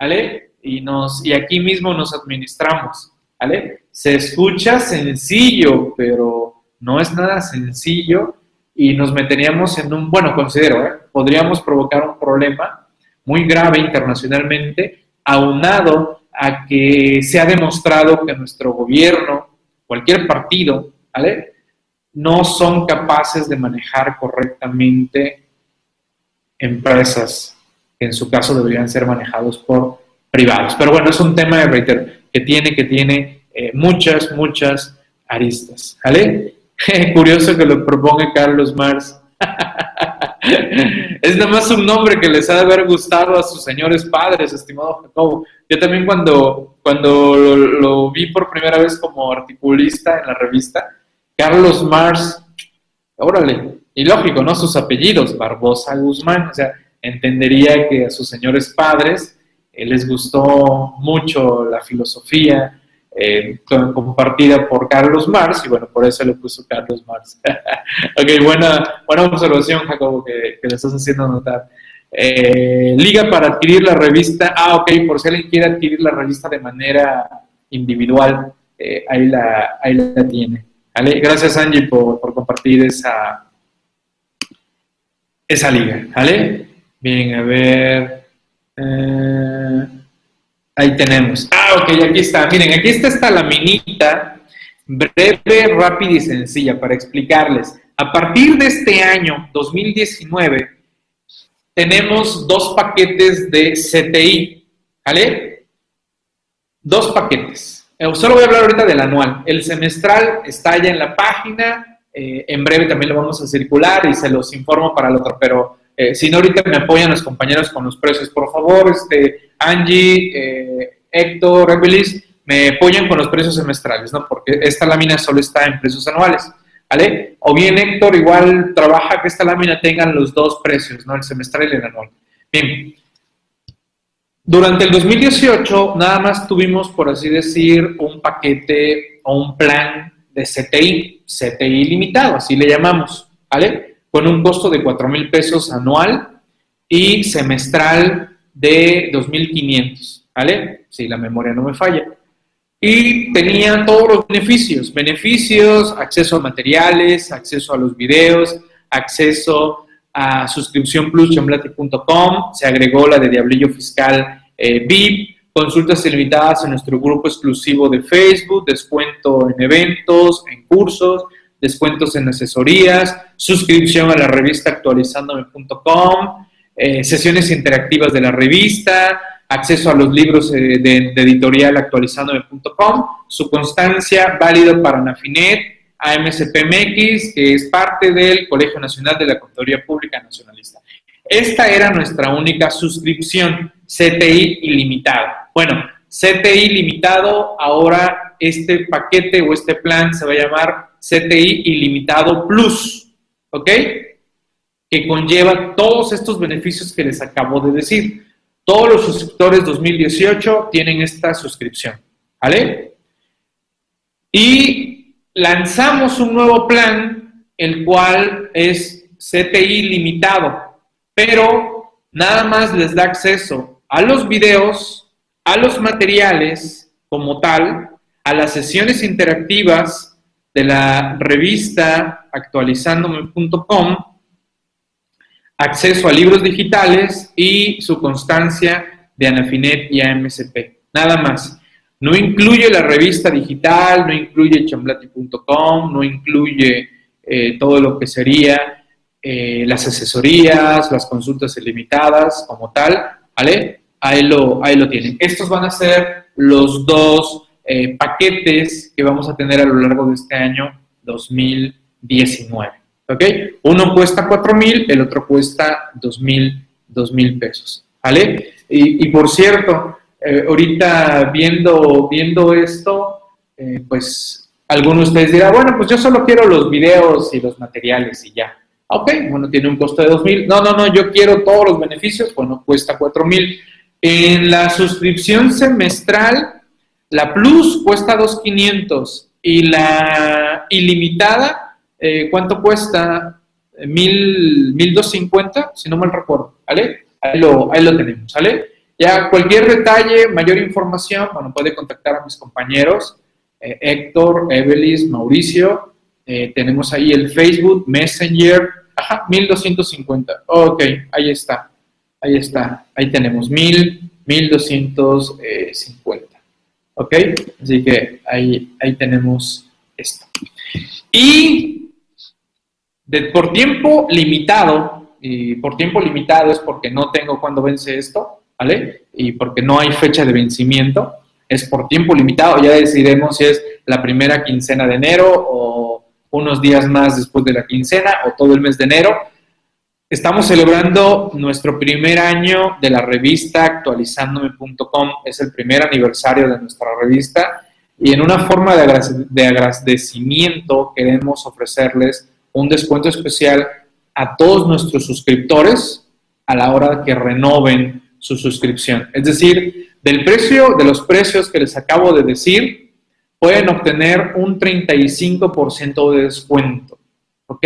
[SPEAKER 1] ¿vale? Y, nos, y aquí mismo nos administramos, ¿vale? Se escucha sencillo, pero no es nada sencillo y nos meteríamos en un, bueno, considero, ¿eh? podríamos provocar un problema muy grave internacionalmente, aunado a que se ha demostrado que nuestro gobierno, cualquier partido, ¿vale? No son capaces de manejar correctamente empresas que en su caso deberían ser manejados por privados. Pero bueno, es un tema, reitero, que tiene, que tiene eh, muchas, muchas aristas, ¿vale? Curioso que lo proponga Carlos Mars. es nada más un nombre que les ha de haber gustado a sus señores padres, estimado Jacobo. Yo también cuando, cuando lo, vi por primera vez como articulista en la revista, Carlos Mars, órale, y lógico, ¿no? Sus apellidos, Barbosa Guzmán, o sea, entendería que a sus señores padres eh, les gustó mucho la filosofía, eh, compartida por Carlos Mars, y bueno, por eso le puso Carlos Mars. ok, buena, buena observación, Jacobo, que, que le estás haciendo notar. Eh, liga para adquirir la revista. Ah, ok, por si alguien quiere adquirir la revista de manera individual, ahí, la, ahí la tiene. ¿Vale? Gracias, Angie, por, por, compartir esa, esa liga. ¿Vale? Bien, a ver. Eh, Ahí tenemos. Ah, ok, aquí está. Miren, aquí está esta laminita breve, rápida y sencilla para explicarles. A partir de este año, 2019, tenemos dos paquetes de CTI, ¿vale? Dos paquetes. Eh, solo voy a hablar ahorita del anual. El semestral está ya en la página. Eh, en breve también lo vamos a circular y se los informo para el otro, pero eh, si no, ahorita me apoyan los compañeros con los precios. Por favor, este, Angie, eh, Héctor, Evelis, me apoyan con los precios semestrales, ¿no? Porque esta lámina solo está en precios anuales, ¿vale? O bien Héctor igual trabaja que esta lámina tenga los dos precios, ¿no? El semestral y el anual. Bien. Durante el 2018 nada más tuvimos, por así decir, un paquete o un plan de CTI, CTI limitado, así le llamamos, ¿vale? Con un costo de 4 mil pesos anual y semestral de 2.500, ¿vale? Si la memoria no me falla. Y tenía todos los beneficios, beneficios, acceso a materiales, acceso a los videos, acceso a suscripción plus se agregó la de Diablillo Fiscal eh, VIP, consultas ilimitadas en nuestro grupo exclusivo de Facebook, descuento en eventos, en cursos, descuentos en asesorías, suscripción a la revista actualizandome.com, eh, sesiones interactivas de la revista, acceso a los libros eh, de, editorial actualizandome.com, su constancia válido para Nafinet, AMSPMX, que es parte del Colegio Nacional de la Contaduría Pública Nacionalista. Esta era nuestra única suscripción, CTI ilimitado. Bueno, CTI limitado, ahora este paquete o este plan se va a llamar CTI ilimitado plus, ¿ok? Que conlleva todos estos beneficios que les acabo de decir. Todos los suscriptores 2018 tienen esta suscripción, ¿vale? Y lanzamos un nuevo plan, el cual es CTI limitado, pero nada más les da acceso a los videos, a los materiales como tal, a las sesiones interactivas, de la revista actualizándome.com, acceso a libros digitales y su constancia de Anafinet y AMCP. Nada más. No incluye la revista digital, no incluye chamblati.com, no incluye eh, todo lo que sería eh, las asesorías, las consultas ilimitadas como tal, ¿vale? Ahí lo, ahí lo tienen. Estos van a ser los dos eh, paquetes que vamos a tener a lo largo de este año 2019. ¿Ok? Uno cuesta 4 mil, el otro cuesta 2 mil, mil pesos. ¿Vale? Y, por cierto, eh, ahorita viendo, viendo esto, eh, pues algunos de ustedes dirán, bueno, pues yo solo quiero los videos y los materiales y ya. Ok, bueno, tiene un costo de 2 mil. No, no, no, yo quiero todos los beneficios, bueno, cuesta 4 mil. En la suscripción semestral, la Plus cuesta 2.500 y la ilimitada, eh, ¿cuánto cuesta? ¿1.250? Si no mal recuerdo, ¿vale? Ahí lo, tenemos, ¿vale? Ya cualquier detalle, mayor información, bueno, puede contactar a mis compañeros, eh, Héctor, Evelis, Mauricio, eh, tenemos ahí el Facebook, Messenger, ajá, 1250, ok, ahí está, ahí está, ahí tenemos, 1000, 1250. ¿Ok? Así que ahí, ahí tenemos esto. Y por tiempo limitado, y por tiempo limitado es porque no tengo cuándo vence esto, ¿vale? Y porque no hay fecha de vencimiento, es por tiempo limitado, ya decidiremos si es la primera quincena de enero o unos días más después de la quincena o todo el mes de enero. Estamos celebrando nuestro primer año de la revista actualizándome.com. Es el primer aniversario de nuestra revista y en una forma de agradecimiento queremos ofrecerles un descuento especial a todos nuestros suscriptores a la hora que renoven su suscripción. Es decir, del precio, de los precios que les acabo de decir, pueden obtener un 35% de descuento. ¿Ok?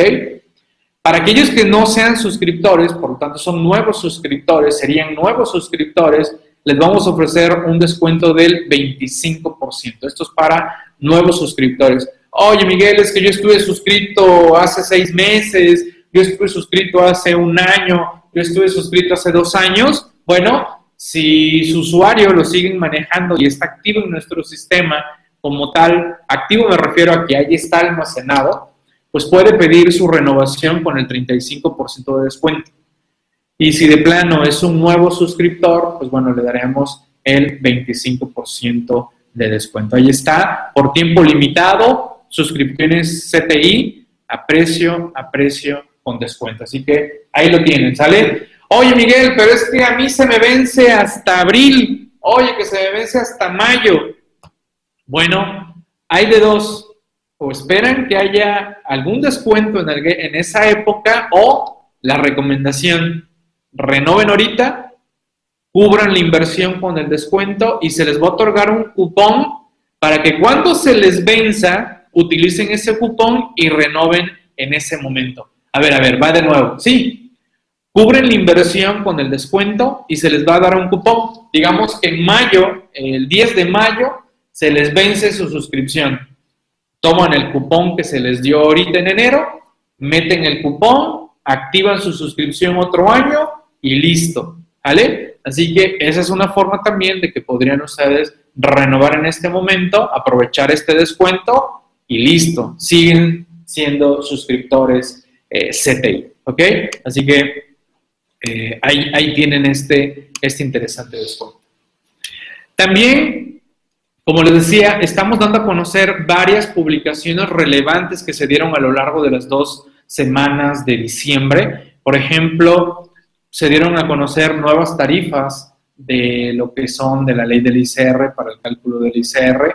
[SPEAKER 1] Para aquellos que no sean suscriptores, por lo tanto son nuevos suscriptores, serían nuevos suscriptores, les vamos a ofrecer un descuento del 25%. Esto es para nuevos suscriptores. Oye, Miguel, es que yo estuve suscrito hace seis meses, yo estuve suscrito hace un año, yo estuve suscrito hace dos años. Bueno, si su usuario lo siguen manejando y está activo en nuestro sistema como tal, activo me refiero a que ahí está almacenado, pues puede pedir su renovación con el 35% de descuento. Y si de plano es un nuevo suscriptor, pues bueno, le daremos el 25% de descuento. Ahí está, por tiempo limitado, suscripciones CTI a precio, a precio con descuento. Así que ahí lo tienen, ¿sale? Oye, Miguel, pero es que a mí se me vence hasta abril. Oye, que se me vence hasta mayo. Bueno, hay de dos o esperan que haya algún descuento en, en esa época o la recomendación, renoven ahorita, cubran la inversión con el descuento y se les va a otorgar un cupón para que cuando se les venza, utilicen ese cupón y renoven en ese momento. A ver, a ver, va de nuevo. Sí, cubren la inversión con el descuento y se les va a dar un cupón. Digamos que en mayo, el 10 de mayo, se les vence su suscripción toman el cupón que se les dio ahorita en enero, meten el cupón, activan su suscripción otro año y listo, ¿vale? Así que esa es una forma también de que podrían ustedes renovar en este momento, aprovechar este descuento y listo, siguen siendo suscriptores eh, CTI, ¿ok? Así que eh, ahí, ahí, tienen este, este interesante descuento. También como les decía, estamos dando a conocer varias publicaciones relevantes que se dieron a lo largo de las dos semanas de diciembre. Por ejemplo, se dieron a conocer nuevas tarifas de lo que son de la ley del ICR para el cálculo del ICR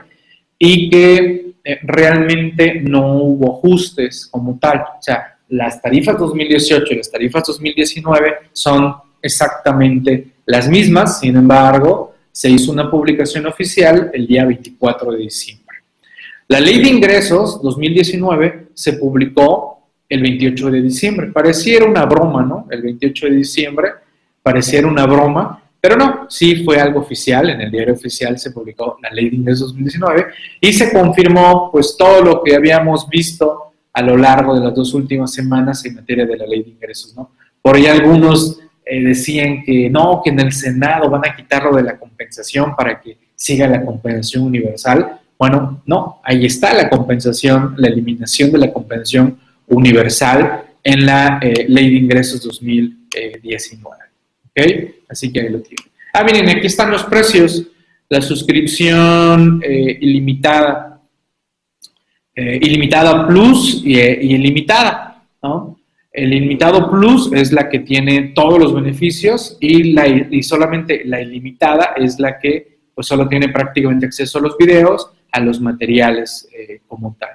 [SPEAKER 1] y que eh, realmente no hubo ajustes como tal. O sea, las tarifas 2018 y las tarifas 2019 son exactamente las mismas, sin embargo, se hizo una publicación oficial el día 24 de diciembre. La ley de ingresos 2019 se publicó el 28 de diciembre. Pareciera una broma, ¿no? El 28 de diciembre pareciera una broma, Pero no, sí fue algo oficial, en el diario oficial se publicó la ley de ingresos 2019 y se confirmó pues todo lo que habíamos visto a lo largo de las dos últimas semanas en materia de la ley de ingresos, ¿no? Por ahí algunos eh, decían que no, que en el Senado van a quitarlo de la compensación para que siga la compensación universal. Bueno, no, ahí está la compensación, la eliminación de la compensación universal en la eh, ley de ingresos 2019. ¿Ok? Así que ahí lo tienen. Ah, miren, aquí están los precios. La suscripción eh, ilimitada, ilimitada plus y, y ilimitada, ¿no? El ilimitado plus es la que tiene todos los beneficios y, la, y solamente la ilimitada es la que pues solo tiene prácticamente acceso a los videos, a los materiales eh, como tal.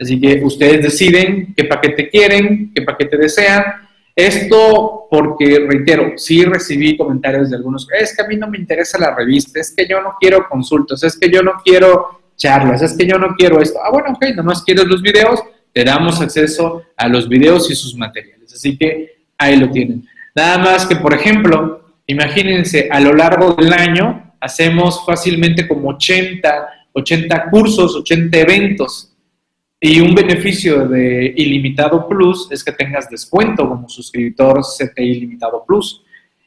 [SPEAKER 1] Así que ustedes deciden qué paquete quieren, qué paquete desean. Esto porque, reitero, sí recibí comentarios de algunos, es que a mí no me interesa la revista, es que yo no quiero consultas, es que yo no quiero charlas, es que yo no quiero esto. Ah, bueno, ok, nomás quieres los videos, te damos acceso a los videos y sus materiales. Así que ahí lo tienen. Nada más que, por ejemplo, imagínense, a lo largo del año hacemos fácilmente como 80, 80 cursos, 80 eventos. Y un beneficio de Ilimitado Plus es que tengas descuento como suscriptor CTI Ilimitado Plus.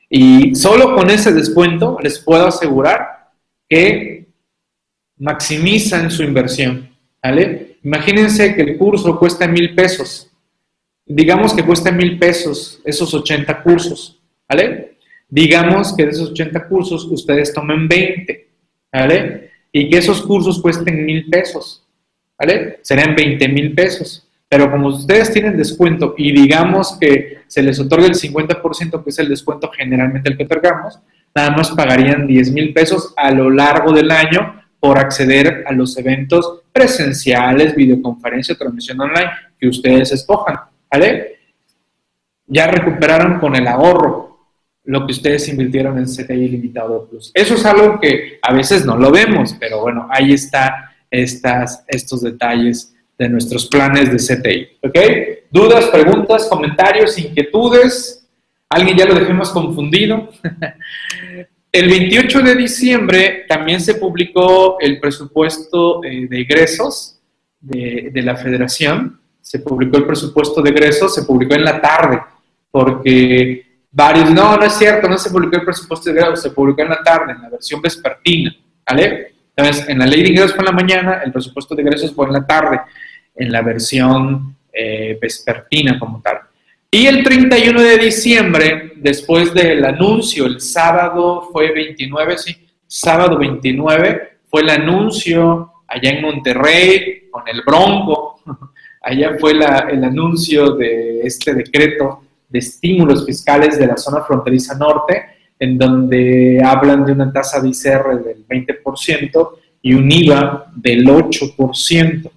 [SPEAKER 1] Y solo con ese descuento les puedo asegurar que maximizan su inversión. ¿vale? Imagínense que el curso cuesta mil pesos. Digamos que cuesta mil pesos esos 80 cursos, ¿vale? Digamos que de esos 80 cursos ustedes tomen 20, ¿vale? Y que esos cursos cuesten mil pesos, ¿vale? Serían 20 mil pesos. Pero como ustedes tienen descuento y digamos que se les otorga el 50%, que es el descuento generalmente el que otorgamos, nada más pagarían 10 mil pesos a lo largo del año por acceder a los eventos presenciales, videoconferencia, transmisión online que ustedes escojan, ¿vale? Ya recuperaron con el ahorro lo que ustedes invirtieron en CTI Ilimitado Plus. Eso es algo que a veces no lo vemos, pero bueno, ahí está estas, estos detalles de nuestros planes de CTI, ¿ok? ¿Dudas, preguntas, comentarios, inquietudes? ¿Alguien ya lo dejemos confundido? El 28 de diciembre también se publicó el presupuesto eh, de egresos de, la federación. Se publicó el presupuesto de egresos, se publicó en la tarde, porque varios, no, no es cierto, no se publicó el presupuesto de egresos, se publicó en la tarde, en la versión vespertina, ¿vale? Entonces, en la ley de ingresos fue en la mañana, el presupuesto de egresos fue en la tarde, en la versión eh, vespertina como tal. Y el 31 de diciembre, después del anuncio, el sábado fue 29, sí, sábado 29, fue el anuncio allá en Monterrey con el Bronco, allá fue el anuncio de este decreto de estímulos fiscales de la zona fronteriza norte, en donde hablan de una tasa de ICR del 20% y un IVA del 8%.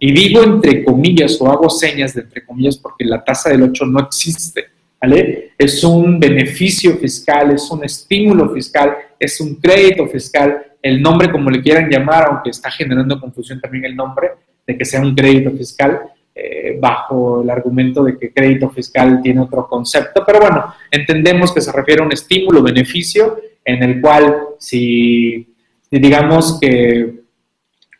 [SPEAKER 1] Y digo entre comillas o hago señas de entre comillas porque la tasa del 8 no existe, ¿vale? Es un beneficio fiscal, es un estímulo fiscal, es un crédito fiscal, el nombre como le quieran llamar, aunque está generando confusión también el nombre de que sea un crédito fiscal, eh, bajo el argumento de que crédito fiscal tiene otro concepto, pero bueno, entendemos que se refiere a un estímulo, beneficio, en el cual si digamos que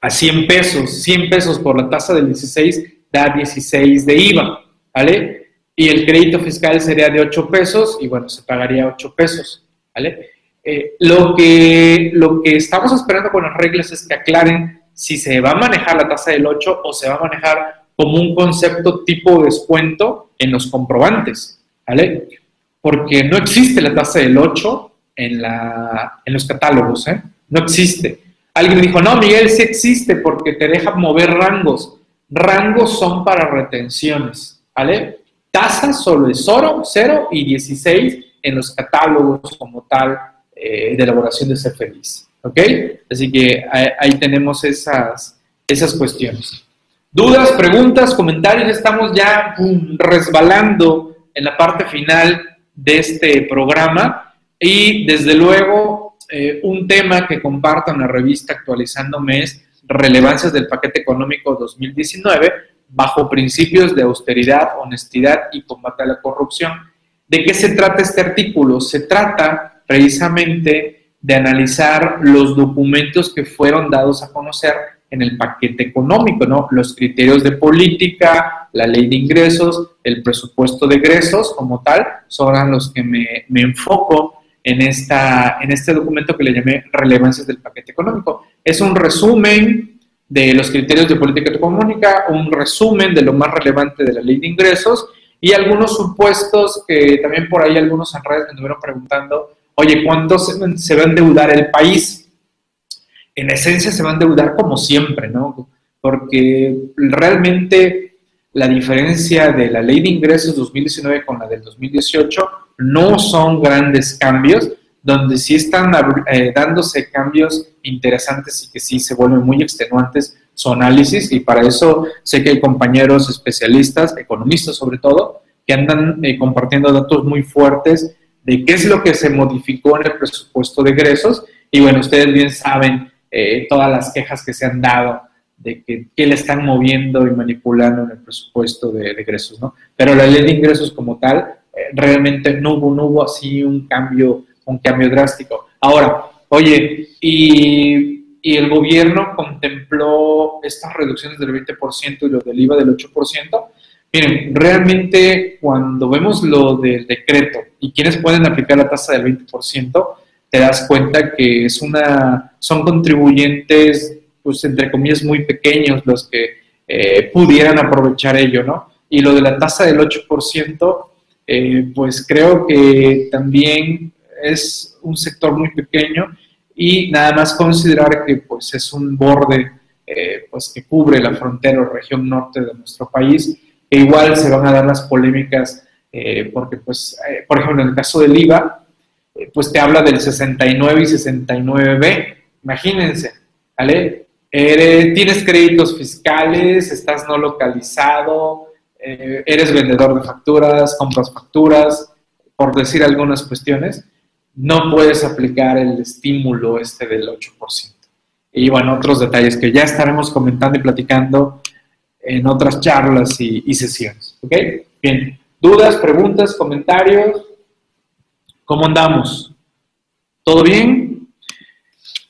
[SPEAKER 1] a 100 pesos, 100 pesos por la tasa del 16 da 16 de IVA, ¿vale? Y el crédito fiscal sería de 8 pesos y bueno, se pagaría 8 pesos, ¿vale? Eh, lo, que, lo que estamos esperando con las reglas es que aclaren si se va a manejar la tasa del 8 o se va a manejar como un concepto tipo descuento en los comprobantes, ¿vale? Porque no existe la tasa del 8 en, la, en los catálogos, ¿eh? No existe. Alguien dijo, no, Miguel, sí existe porque te deja mover rangos. Rangos son para retenciones, ¿vale? Tasa solo es 0, 0 y 16 en los catálogos como tal eh, de elaboración de ser feliz, ¿ok? Así que ahí, tenemos esas, esas cuestiones. Dudas, preguntas, comentarios, estamos ya resbalando en la parte final de este programa y desde luego eh, un tema que comparto en la revista Actualizándome es Relevancias del Paquete Económico 2019 bajo principios de austeridad, honestidad y combate a la corrupción. ¿De qué se trata este artículo? Se trata precisamente de analizar los documentos que fueron dados a conocer en el paquete económico, ¿no? Los criterios de política, la ley de ingresos, el presupuesto de egresos como tal, son los que me, me enfoco en, esta, en este documento que le llamé relevancias del paquete económico. Es un resumen de los criterios de política económica, un resumen de lo más relevante de la ley de ingresos y algunos supuestos que también por ahí algunos en redes me estuvieron preguntando Oye, ¿cuánto se, va a endeudar el país? En esencia se va a endeudar como siempre, ¿no? Porque realmente la diferencia de la ley de ingresos 2019 con la del 2018 no son grandes cambios, donde sí están eh, dándose cambios interesantes y que sí se vuelven muy extenuantes su análisis y para eso sé que hay compañeros especialistas, economistas sobre todo, que andan eh, compartiendo datos muy fuertes de qué es lo que se modificó en el presupuesto de egresos. Y bueno, ustedes bien saben eh, todas las quejas que se han dado de que, qué le están moviendo y manipulando en el presupuesto de, egresos, ¿no? Pero la ley de ingresos como tal, realmente no hubo, no hubo así un cambio, un cambio drástico. Ahora, oye, y, y el gobierno contempló estas reducciones del 20% y lo del IVA del 8%, Miren, realmente cuando vemos lo del decreto y quienes pueden aplicar la tasa del 20%, te das cuenta que es una, son contribuyentes, pues entre comillas, muy pequeños los que eh, pudieran aprovechar ello, ¿no? Y lo de la tasa del 8%, eh, pues creo que también es un sector muy pequeño y nada más considerar que pues es un borde eh, pues que cubre la frontera o región norte de nuestro país igual se van a dar las polémicas, eh, porque, pues, eh, por ejemplo, en el caso del IVA, eh, pues te habla del 69 y 69B. Imagínense, ¿vale? tienes créditos fiscales, estás no localizado, eres vendedor de facturas, compras facturas, por decir algunas cuestiones, no puedes aplicar el estímulo este del 8%. Y bueno, otros detalles que ya estaremos comentando y platicando en otras charlas y, sesiones. ¿Ok? Bien. ¿Dudas, preguntas, comentarios? ¿Cómo andamos? ¿Todo bien?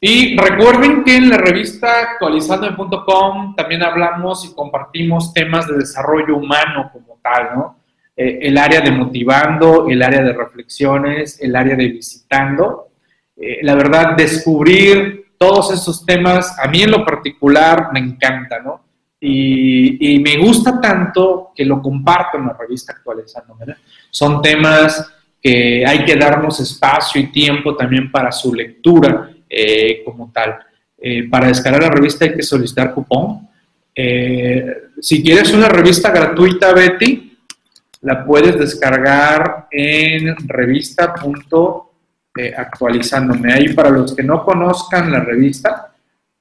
[SPEAKER 1] Y recuerden que en la revista actualizando.com también hablamos y compartimos temas de desarrollo humano como tal, ¿no? Eh, el área de motivando, el área de reflexiones, el área de visitando. Eh, la verdad, descubrir todos esos temas, a mí en lo particular me encanta, ¿no? Y, me gusta tanto que lo comparto en la revista actualizando. Son temas que hay que darnos espacio y tiempo también para su lectura eh, como tal. Eh, para descargar la revista hay que solicitar cupón. Eh, si quieres una revista gratuita, Betty, la puedes descargar en revista.actualizándome. Ahí para los que no conozcan la revista,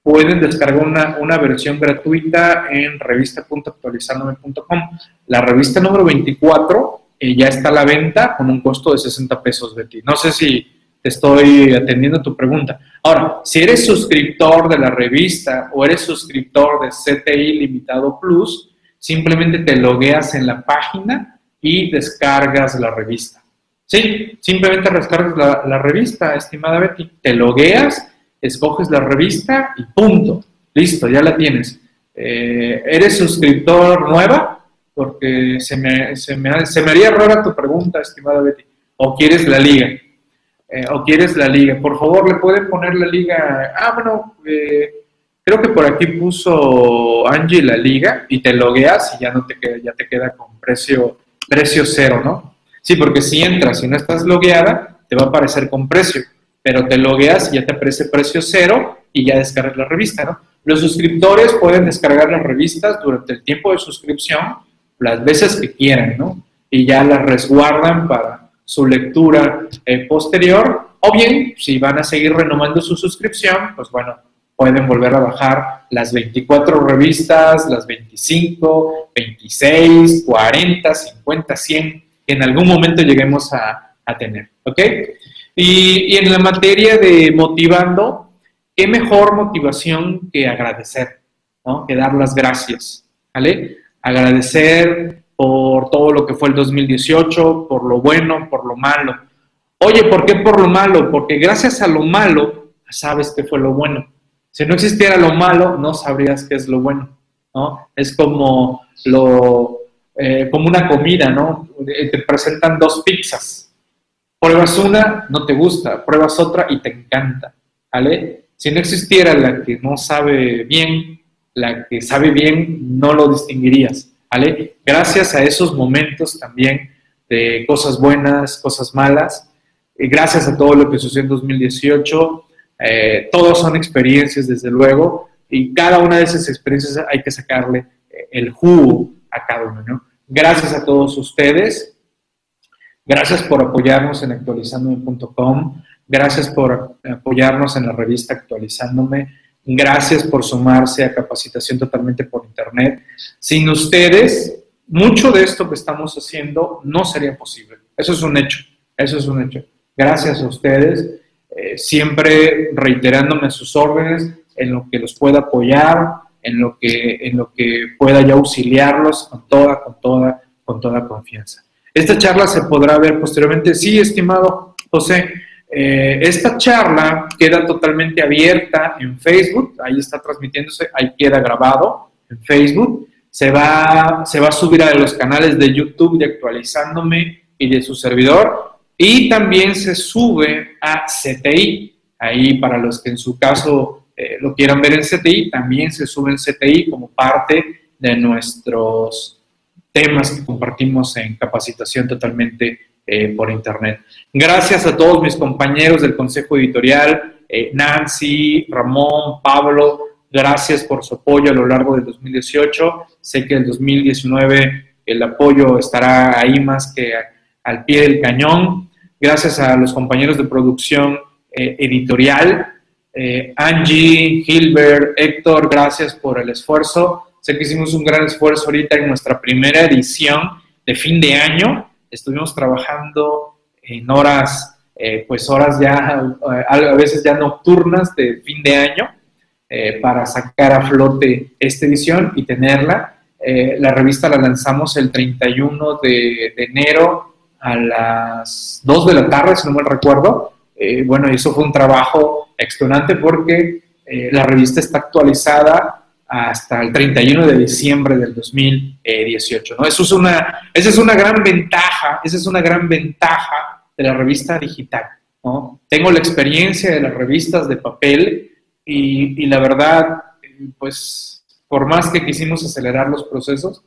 [SPEAKER 1] pueden descargar una, una versión gratuita en revista.actualizandome.com. La revista número 24 eh, ya está a la venta con un costo de 60 pesos, Betty. No sé si te estoy atendiendo tu pregunta. Ahora, si eres suscriptor de la revista o eres suscriptor de CTI Limitado Plus, simplemente te logueas en la página y descargas la revista. Sí, simplemente descargas la, la revista, estimada Betty, te logueas escoges la revista y punto, listo, ya la tienes. Eh, ¿Eres suscriptor nueva? Porque se me, se, me, se me haría rara tu pregunta, estimada Betty. ¿O quieres la liga? Eh, ¿O quieres la liga? Por favor, ¿le pueden poner la liga? Ah, bueno, eh, creo que por aquí puso Angie la liga y te logueas y ya, no te queda, ya te queda con precio, precio cero, ¿no? Sí, porque si entras y no estás logueada, te va a aparecer con precio pero te logueas y ya te aparece precio cero y ya descargas la revista, ¿no? Los suscriptores pueden descargar las revistas durante el tiempo de suscripción las veces que quieran, ¿no? Y ya las resguardan para su lectura eh, posterior, o bien, si van a seguir renovando su suscripción, pues bueno, pueden volver a bajar las 24 revistas, las 25, 26, 40, 50, 100, que en algún momento lleguemos a, a tener, ¿ok? Y, en la materia de motivando, ¿qué mejor motivación que agradecer, ¿no? que dar las gracias? ¿vale? Agradecer por todo lo que fue el 2018, por lo bueno, por lo malo. Oye, ¿por qué por lo malo? Porque gracias a lo malo sabes que fue lo bueno. Si no existiera lo malo, no sabrías qué es lo bueno, ¿no? Es como lo, eh, como una comida, ¿no? Eh, te presentan dos pizzas. Pruebas una, no te gusta, pruebas otra y te encanta, ¿vale? Si no existiera la que no sabe bien, la que sabe bien, no lo distinguirías, Gracias a esos momentos también de cosas buenas, cosas malas, y gracias a todo lo que sucedió en 2018, eh, todos son experiencias, desde luego, y cada una de esas experiencias hay que sacarle eh, el jugo a cada uno, ¿no? Gracias a todos ustedes. Gracias por apoyarnos en actualizandome.com. Gracias por apoyarnos en la revista Actualizándome. Gracias por sumarse a capacitación totalmente por Internet. Sin ustedes, mucho de esto que estamos haciendo no sería posible. Eso es un hecho. Eso es un hecho. Gracias a ustedes. Eh, siempre reiterándome sus órdenes en lo que los pueda apoyar, en lo que, en lo que pueda yo auxiliarlos con toda, con toda, con toda confianza. Esta charla se podrá ver posteriormente. Sí, estimado José, eh, esta charla queda totalmente abierta en Facebook, ahí está transmitiéndose, ahí queda grabado en Facebook. Se va, se va a subir a los canales de YouTube de Actualizándome y de su servidor. Y también se sube a CTI, ahí para los que en su caso eh, lo quieran ver en CTI, también se sube en CTI como parte de nuestros temas que compartimos en capacitación totalmente eh, por Internet. Gracias a todos mis compañeros del Consejo Editorial, eh, Nancy, Ramón, Pablo, gracias por su apoyo a lo largo del 2018. Sé que el 2019 el apoyo estará ahí más que al pie del cañón. Gracias a los compañeros de producción editorial, eh, Angie, Gilbert, Héctor, gracias por el esfuerzo. Sé que hicimos un gran esfuerzo ahorita en nuestra primera edición de fin de año. Estuvimos trabajando en horas, eh, pues horas ya, eh, a veces ya nocturnas de fin de año, para sacar a flote esta edición y tenerla. la revista la lanzamos el 31 de, de enero a las 2 de la tarde, si no me recuerdo. bueno, eso fue un trabajo extonante porque eh, la revista está actualizada hasta el 31 de diciembre del 2018. ¿no? Eso es una, esa es una gran ventaja, esa es una gran ventaja de la revista digital. ¿no? Tengo la experiencia de las revistas de papel y, la verdad, pues por más que quisimos acelerar los procesos,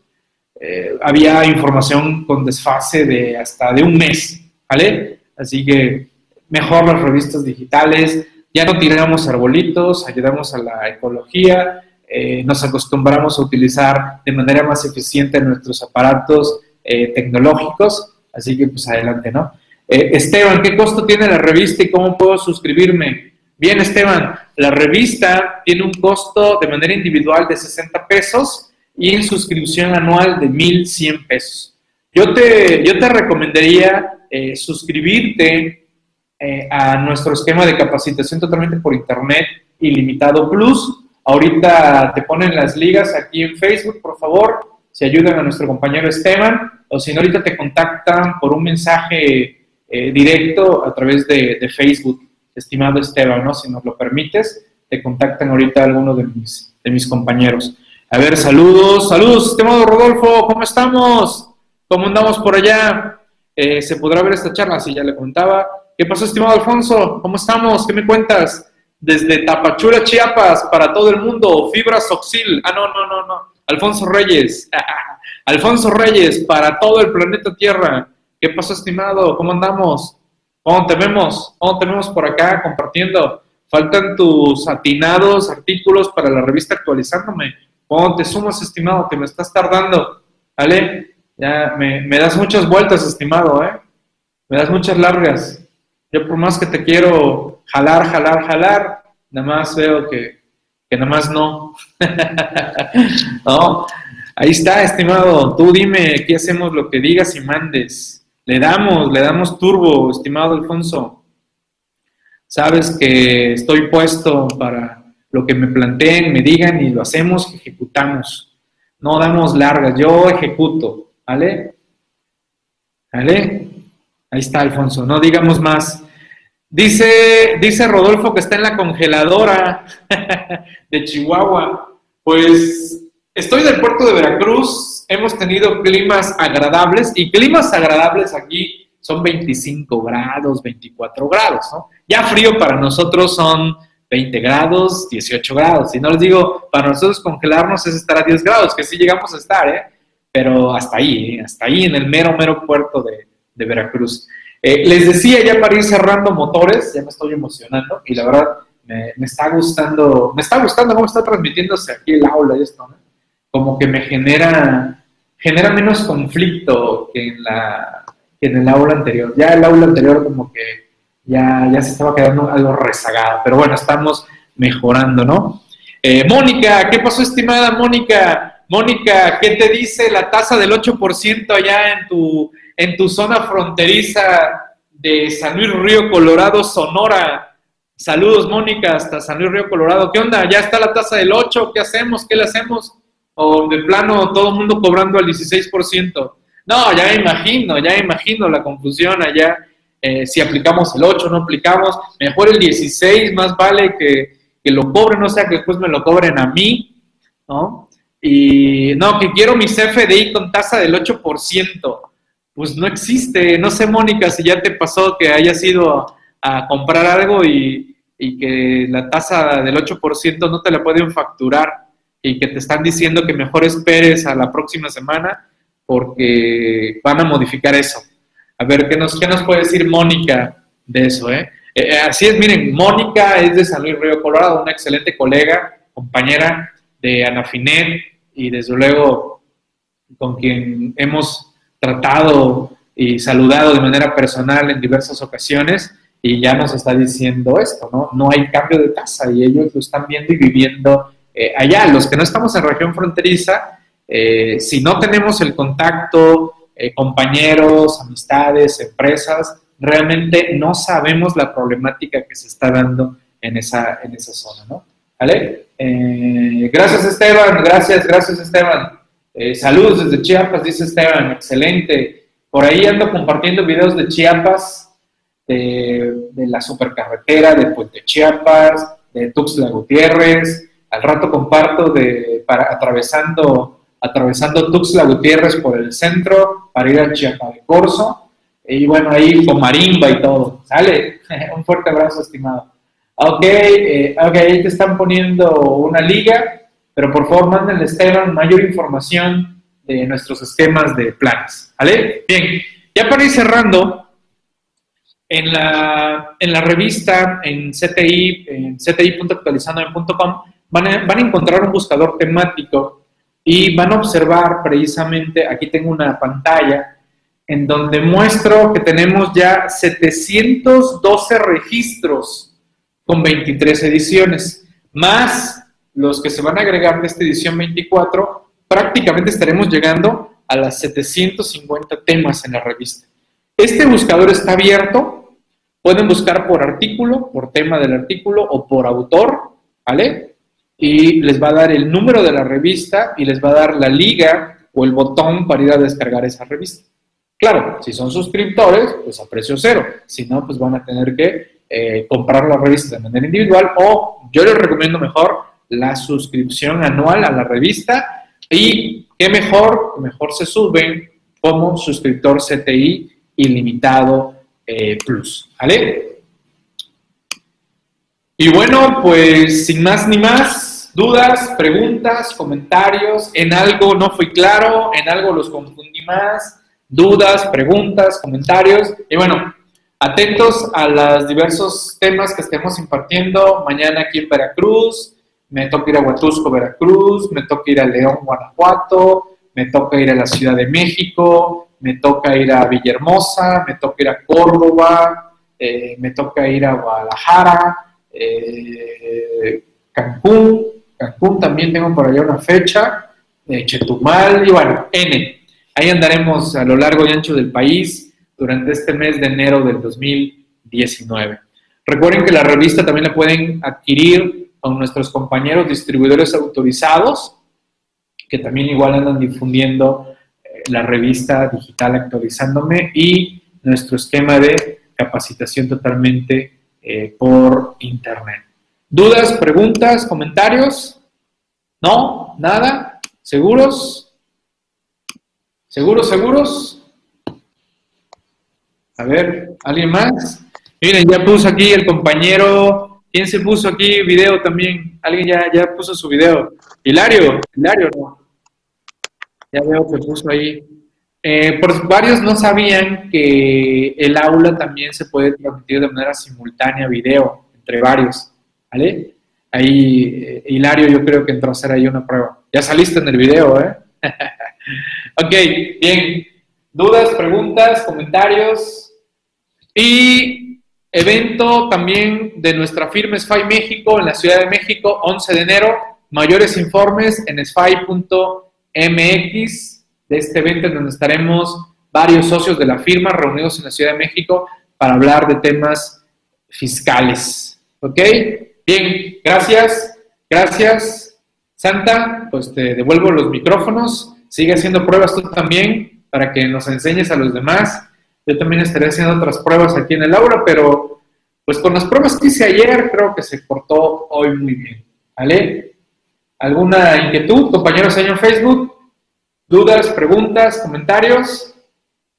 [SPEAKER 1] eh, había información con desfase de hasta de un mes, ¿vale? Así que mejor las revistas digitales, ya no tiramos arbolitos, ayudamos a la ecología, eh, nos acostumbramos a utilizar de manera más eficiente nuestros aparatos eh, tecnológicos, así que pues adelante, ¿no? Eh, Esteban, ¿qué costo tiene la revista y cómo puedo suscribirme? Bien, Esteban, la revista tiene un costo de manera individual de 60 pesos y en suscripción anual de 1.100 pesos. Yo te, yo te recomendaría suscribirte a nuestro esquema de capacitación totalmente por Internet ilimitado plus. Ahorita te ponen las ligas aquí en Facebook, por favor, si ayudan a nuestro compañero Esteban, o si no, ahorita te contactan por un mensaje eh, directo a través de, de, Facebook, estimado Esteban, ¿no? Si nos lo permites, te contactan ahorita algunos de mis, de mis compañeros. A ver, saludos, saludos, estimado Rodolfo, ¿cómo estamos? ¿Cómo andamos por allá? Eh, ¿Se podrá ver esta charla? Sí, ya le contaba. ¿Qué pasó, estimado Alfonso? ¿Cómo estamos? ¿Qué me cuentas? Desde Tapachula, Chiapas, para todo el mundo, Fibra Soxil. Ah, no, no, no, no. Alfonso Reyes. Alfonso Reyes, para todo el planeta Tierra. ¿Qué pasó, estimado? ¿Cómo andamos? ¿Cómo te vemos? ¿Cómo te vemos por acá compartiendo? Faltan tus atinados artículos para la revista actualizándome. ¿Cómo te sumas, estimado? Que me estás tardando. ¿Vale? Ya me, me das muchas vueltas, estimado, ¿eh? Me das muchas largas. Yo por más que te quiero jalar, jalar, jalar, nada más veo que, que nada más no. no. Ahí está, estimado. Tú dime, aquí hacemos lo que digas y mandes. Le damos, le damos turbo, estimado Alfonso. Sabes que estoy puesto para lo que me planteen, me digan y lo hacemos, ejecutamos. No damos largas, yo ejecuto, ¿vale? ¿Vale? Ahí está, Alfonso, no digamos más. Dice, dice Rodolfo que está en la congeladora de Chihuahua. Pues estoy del puerto de Veracruz, hemos tenido climas agradables y climas agradables aquí son 25 grados, 24 grados, ¿no? Ya frío para nosotros son 20 grados, 18 grados. Si no les digo, para nosotros congelarnos es estar a 10 grados, que sí llegamos a estar, ¿eh? Pero hasta ahí, ¿eh? hasta ahí en el mero, mero puerto de Veracruz. Eh, les decía ya para ir cerrando motores, ya me estoy emocionando y la verdad me, está gustando, me está gustando cómo está transmitiéndose aquí el aula y esto, ¿no? Como que me genera, genera menos conflicto que en, la, que en el aula anterior. Ya el aula anterior como que ya, ya se estaba quedando algo rezagado, pero bueno, estamos mejorando, ¿no? Eh, Mónica, ¿qué pasó, estimada Mónica? Mónica, ¿qué te dice la tasa del 8% allá en tu, en tu zona fronteriza de San Luis Río Colorado, Sonora? Saludos, Mónica, hasta San Luis Río Colorado. ¿Qué onda? ¿Ya está la tasa del 8? ¿Qué hacemos? ¿Qué le hacemos? ¿O de plano todo el mundo cobrando al 16%? No, ya me imagino, ya me imagino la confusión allá. Eh, si aplicamos el 8, no aplicamos. Mejor el 16, más vale que, que lo cobren, no sea que después me lo cobren a mí, ¿no? Y no, que quiero mi CFDI con tasa del 8%. Pues no existe. No sé, Mónica, si ya te pasó que hayas ido a, comprar algo y, que la tasa del 8% no te la pueden facturar y que te están diciendo que mejor esperes a la próxima semana porque van a modificar eso. A ver, ¿qué nos, qué nos puede decir Mónica de eso? Eh? Eh, eh, así es, miren, Mónica es de San Luis Río Colorado, una excelente colega, compañera de Anafinet y desde luego con quien hemos tratado y saludado de manera personal en diversas ocasiones y ya nos está diciendo esto, ¿no? No hay cambio de tasa y ellos lo están viendo y viviendo eh, allá. Los que no estamos en región fronteriza, eh, si no tenemos el contacto, eh, compañeros, amistades, empresas, realmente no sabemos la problemática que se está dando en esa, en esa zona, ¿no? ¿Vale? gracias Esteban, gracias, gracias Esteban. Saludos desde Chiapas, dice Esteban, excelente. Por ahí ando compartiendo videos de Chiapas, de, la supercarretera, de Puente Chiapas, de Tuxtla Gutiérrez. Al rato comparto de para, atravesando, atravesando Tuxtla Gutiérrez por el centro para ir a Chiapas de Corso. Y bueno, ahí con marimba y todo. ¿Sale? Un fuerte abrazo, estimado. Ok, eh, ok, ahí te están poniendo una liga, pero por favor mándenle Esteban mayor información de nuestros esquemas de planes. ¿Vale? Bien, ya para ir cerrando, en la, en la revista, en CTI, en cti.actualizandome.com, van van a encontrar un buscador temático y van a observar precisamente, aquí tengo una pantalla, en donde muestro que tenemos ya 712 registros con 23 ediciones, más los que se van a agregar de esta edición 24, prácticamente estaremos llegando a las 750 temas en la revista. Este buscador está abierto. Pueden buscar por artículo, por tema del artículo o por autor, ¿vale? Y les va a dar el número de la revista y les va a dar la liga o el botón para ir a descargar esa revista. Claro, si son suscriptores, pues a precio cero. Si no, pues van a tener que eh, comprar la revista de manera individual o yo les recomiendo mejor la suscripción anual a la revista y qué mejor, mejor se suben como suscriptor CTI ilimitado eh, plus. ¿Vale? Y bueno, pues sin más ni más, dudas, preguntas, comentarios, en algo no fui claro, en algo los confundí más, dudas, preguntas, comentarios. Y bueno, atentos a los diversos temas que estemos impartiendo mañana aquí en Veracruz. Me toca ir a Huatusco, Veracruz, me toca ir a León, Guanajuato, me toca ir a la Ciudad de México, me toca ir a Villahermosa, me toca ir a Córdoba, eh, me toca ir a Guadalajara, eh, Cancún, Cancún también tengo por allá una fecha, eh, Chetumal y bueno, N. Ahí andaremos a lo largo y ancho del país durante este mes de enero del 2019. Recuerden que la revista también la pueden adquirir con nuestros compañeros distribuidores autorizados, que también igual andan difundiendo la revista digital actualizándome y nuestro esquema de capacitación totalmente eh, por internet. ¿Dudas, preguntas, comentarios? ¿No? ¿Nada? ¿Seguros? ¿Seguros, seguros? A ver, ¿alguien más? Miren, ya puso aquí el compañero. ¿Quién se puso aquí video también? Alguien ya, ya puso su video. Hilario, Hilario, no. Ya veo que puso ahí. Eh, por varios no sabían que el aula también se puede transmitir de manera simultánea video entre varios. ¿Vale? Ahí, eh, Hilario, yo creo que entró a hacer ahí una prueba. Ya saliste en el video, ¿eh? ok, bien. ¿Dudas, preguntas, comentarios? Y evento también de nuestra firma SFI México en la Ciudad de México, 11 de enero. Mayores informes en sfi.mx de este evento en donde estaremos varios socios de la firma reunidos en la Ciudad de México para hablar de temas fiscales. ¿Ok? Bien, gracias, gracias. Santa, pues te devuelvo los micrófonos. Sigue haciendo pruebas tú también para que nos enseñes a los demás. Yo también estaré haciendo otras pruebas aquí en el aula, pero pues con las pruebas que hice ayer creo que se cortó hoy muy bien. ¿Vale? ¿Alguna inquietud, compañeros en Facebook? ¿Dudas, preguntas, comentarios?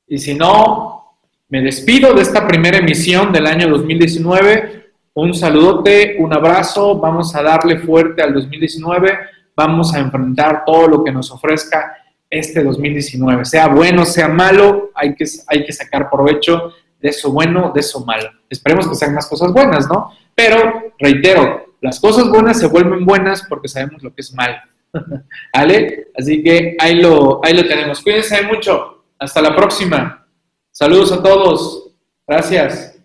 [SPEAKER 1] Y si no, me despido de esta primera emisión del año 2019 un saludote, un abrazo, vamos a darle fuerte al 2019, vamos a enfrentar todo lo que nos ofrezca este 2019, sea bueno, sea malo, hay que, hay que sacar provecho de eso bueno, de eso malo. Esperemos que sean más cosas buenas, ¿no? Pero, reitero, las cosas buenas se vuelven buenas porque sabemos lo que es malo. ¿Vale? Así que ahí lo, ahí lo tenemos. Cuídense mucho. Hasta la próxima. Saludos a todos. Gracias.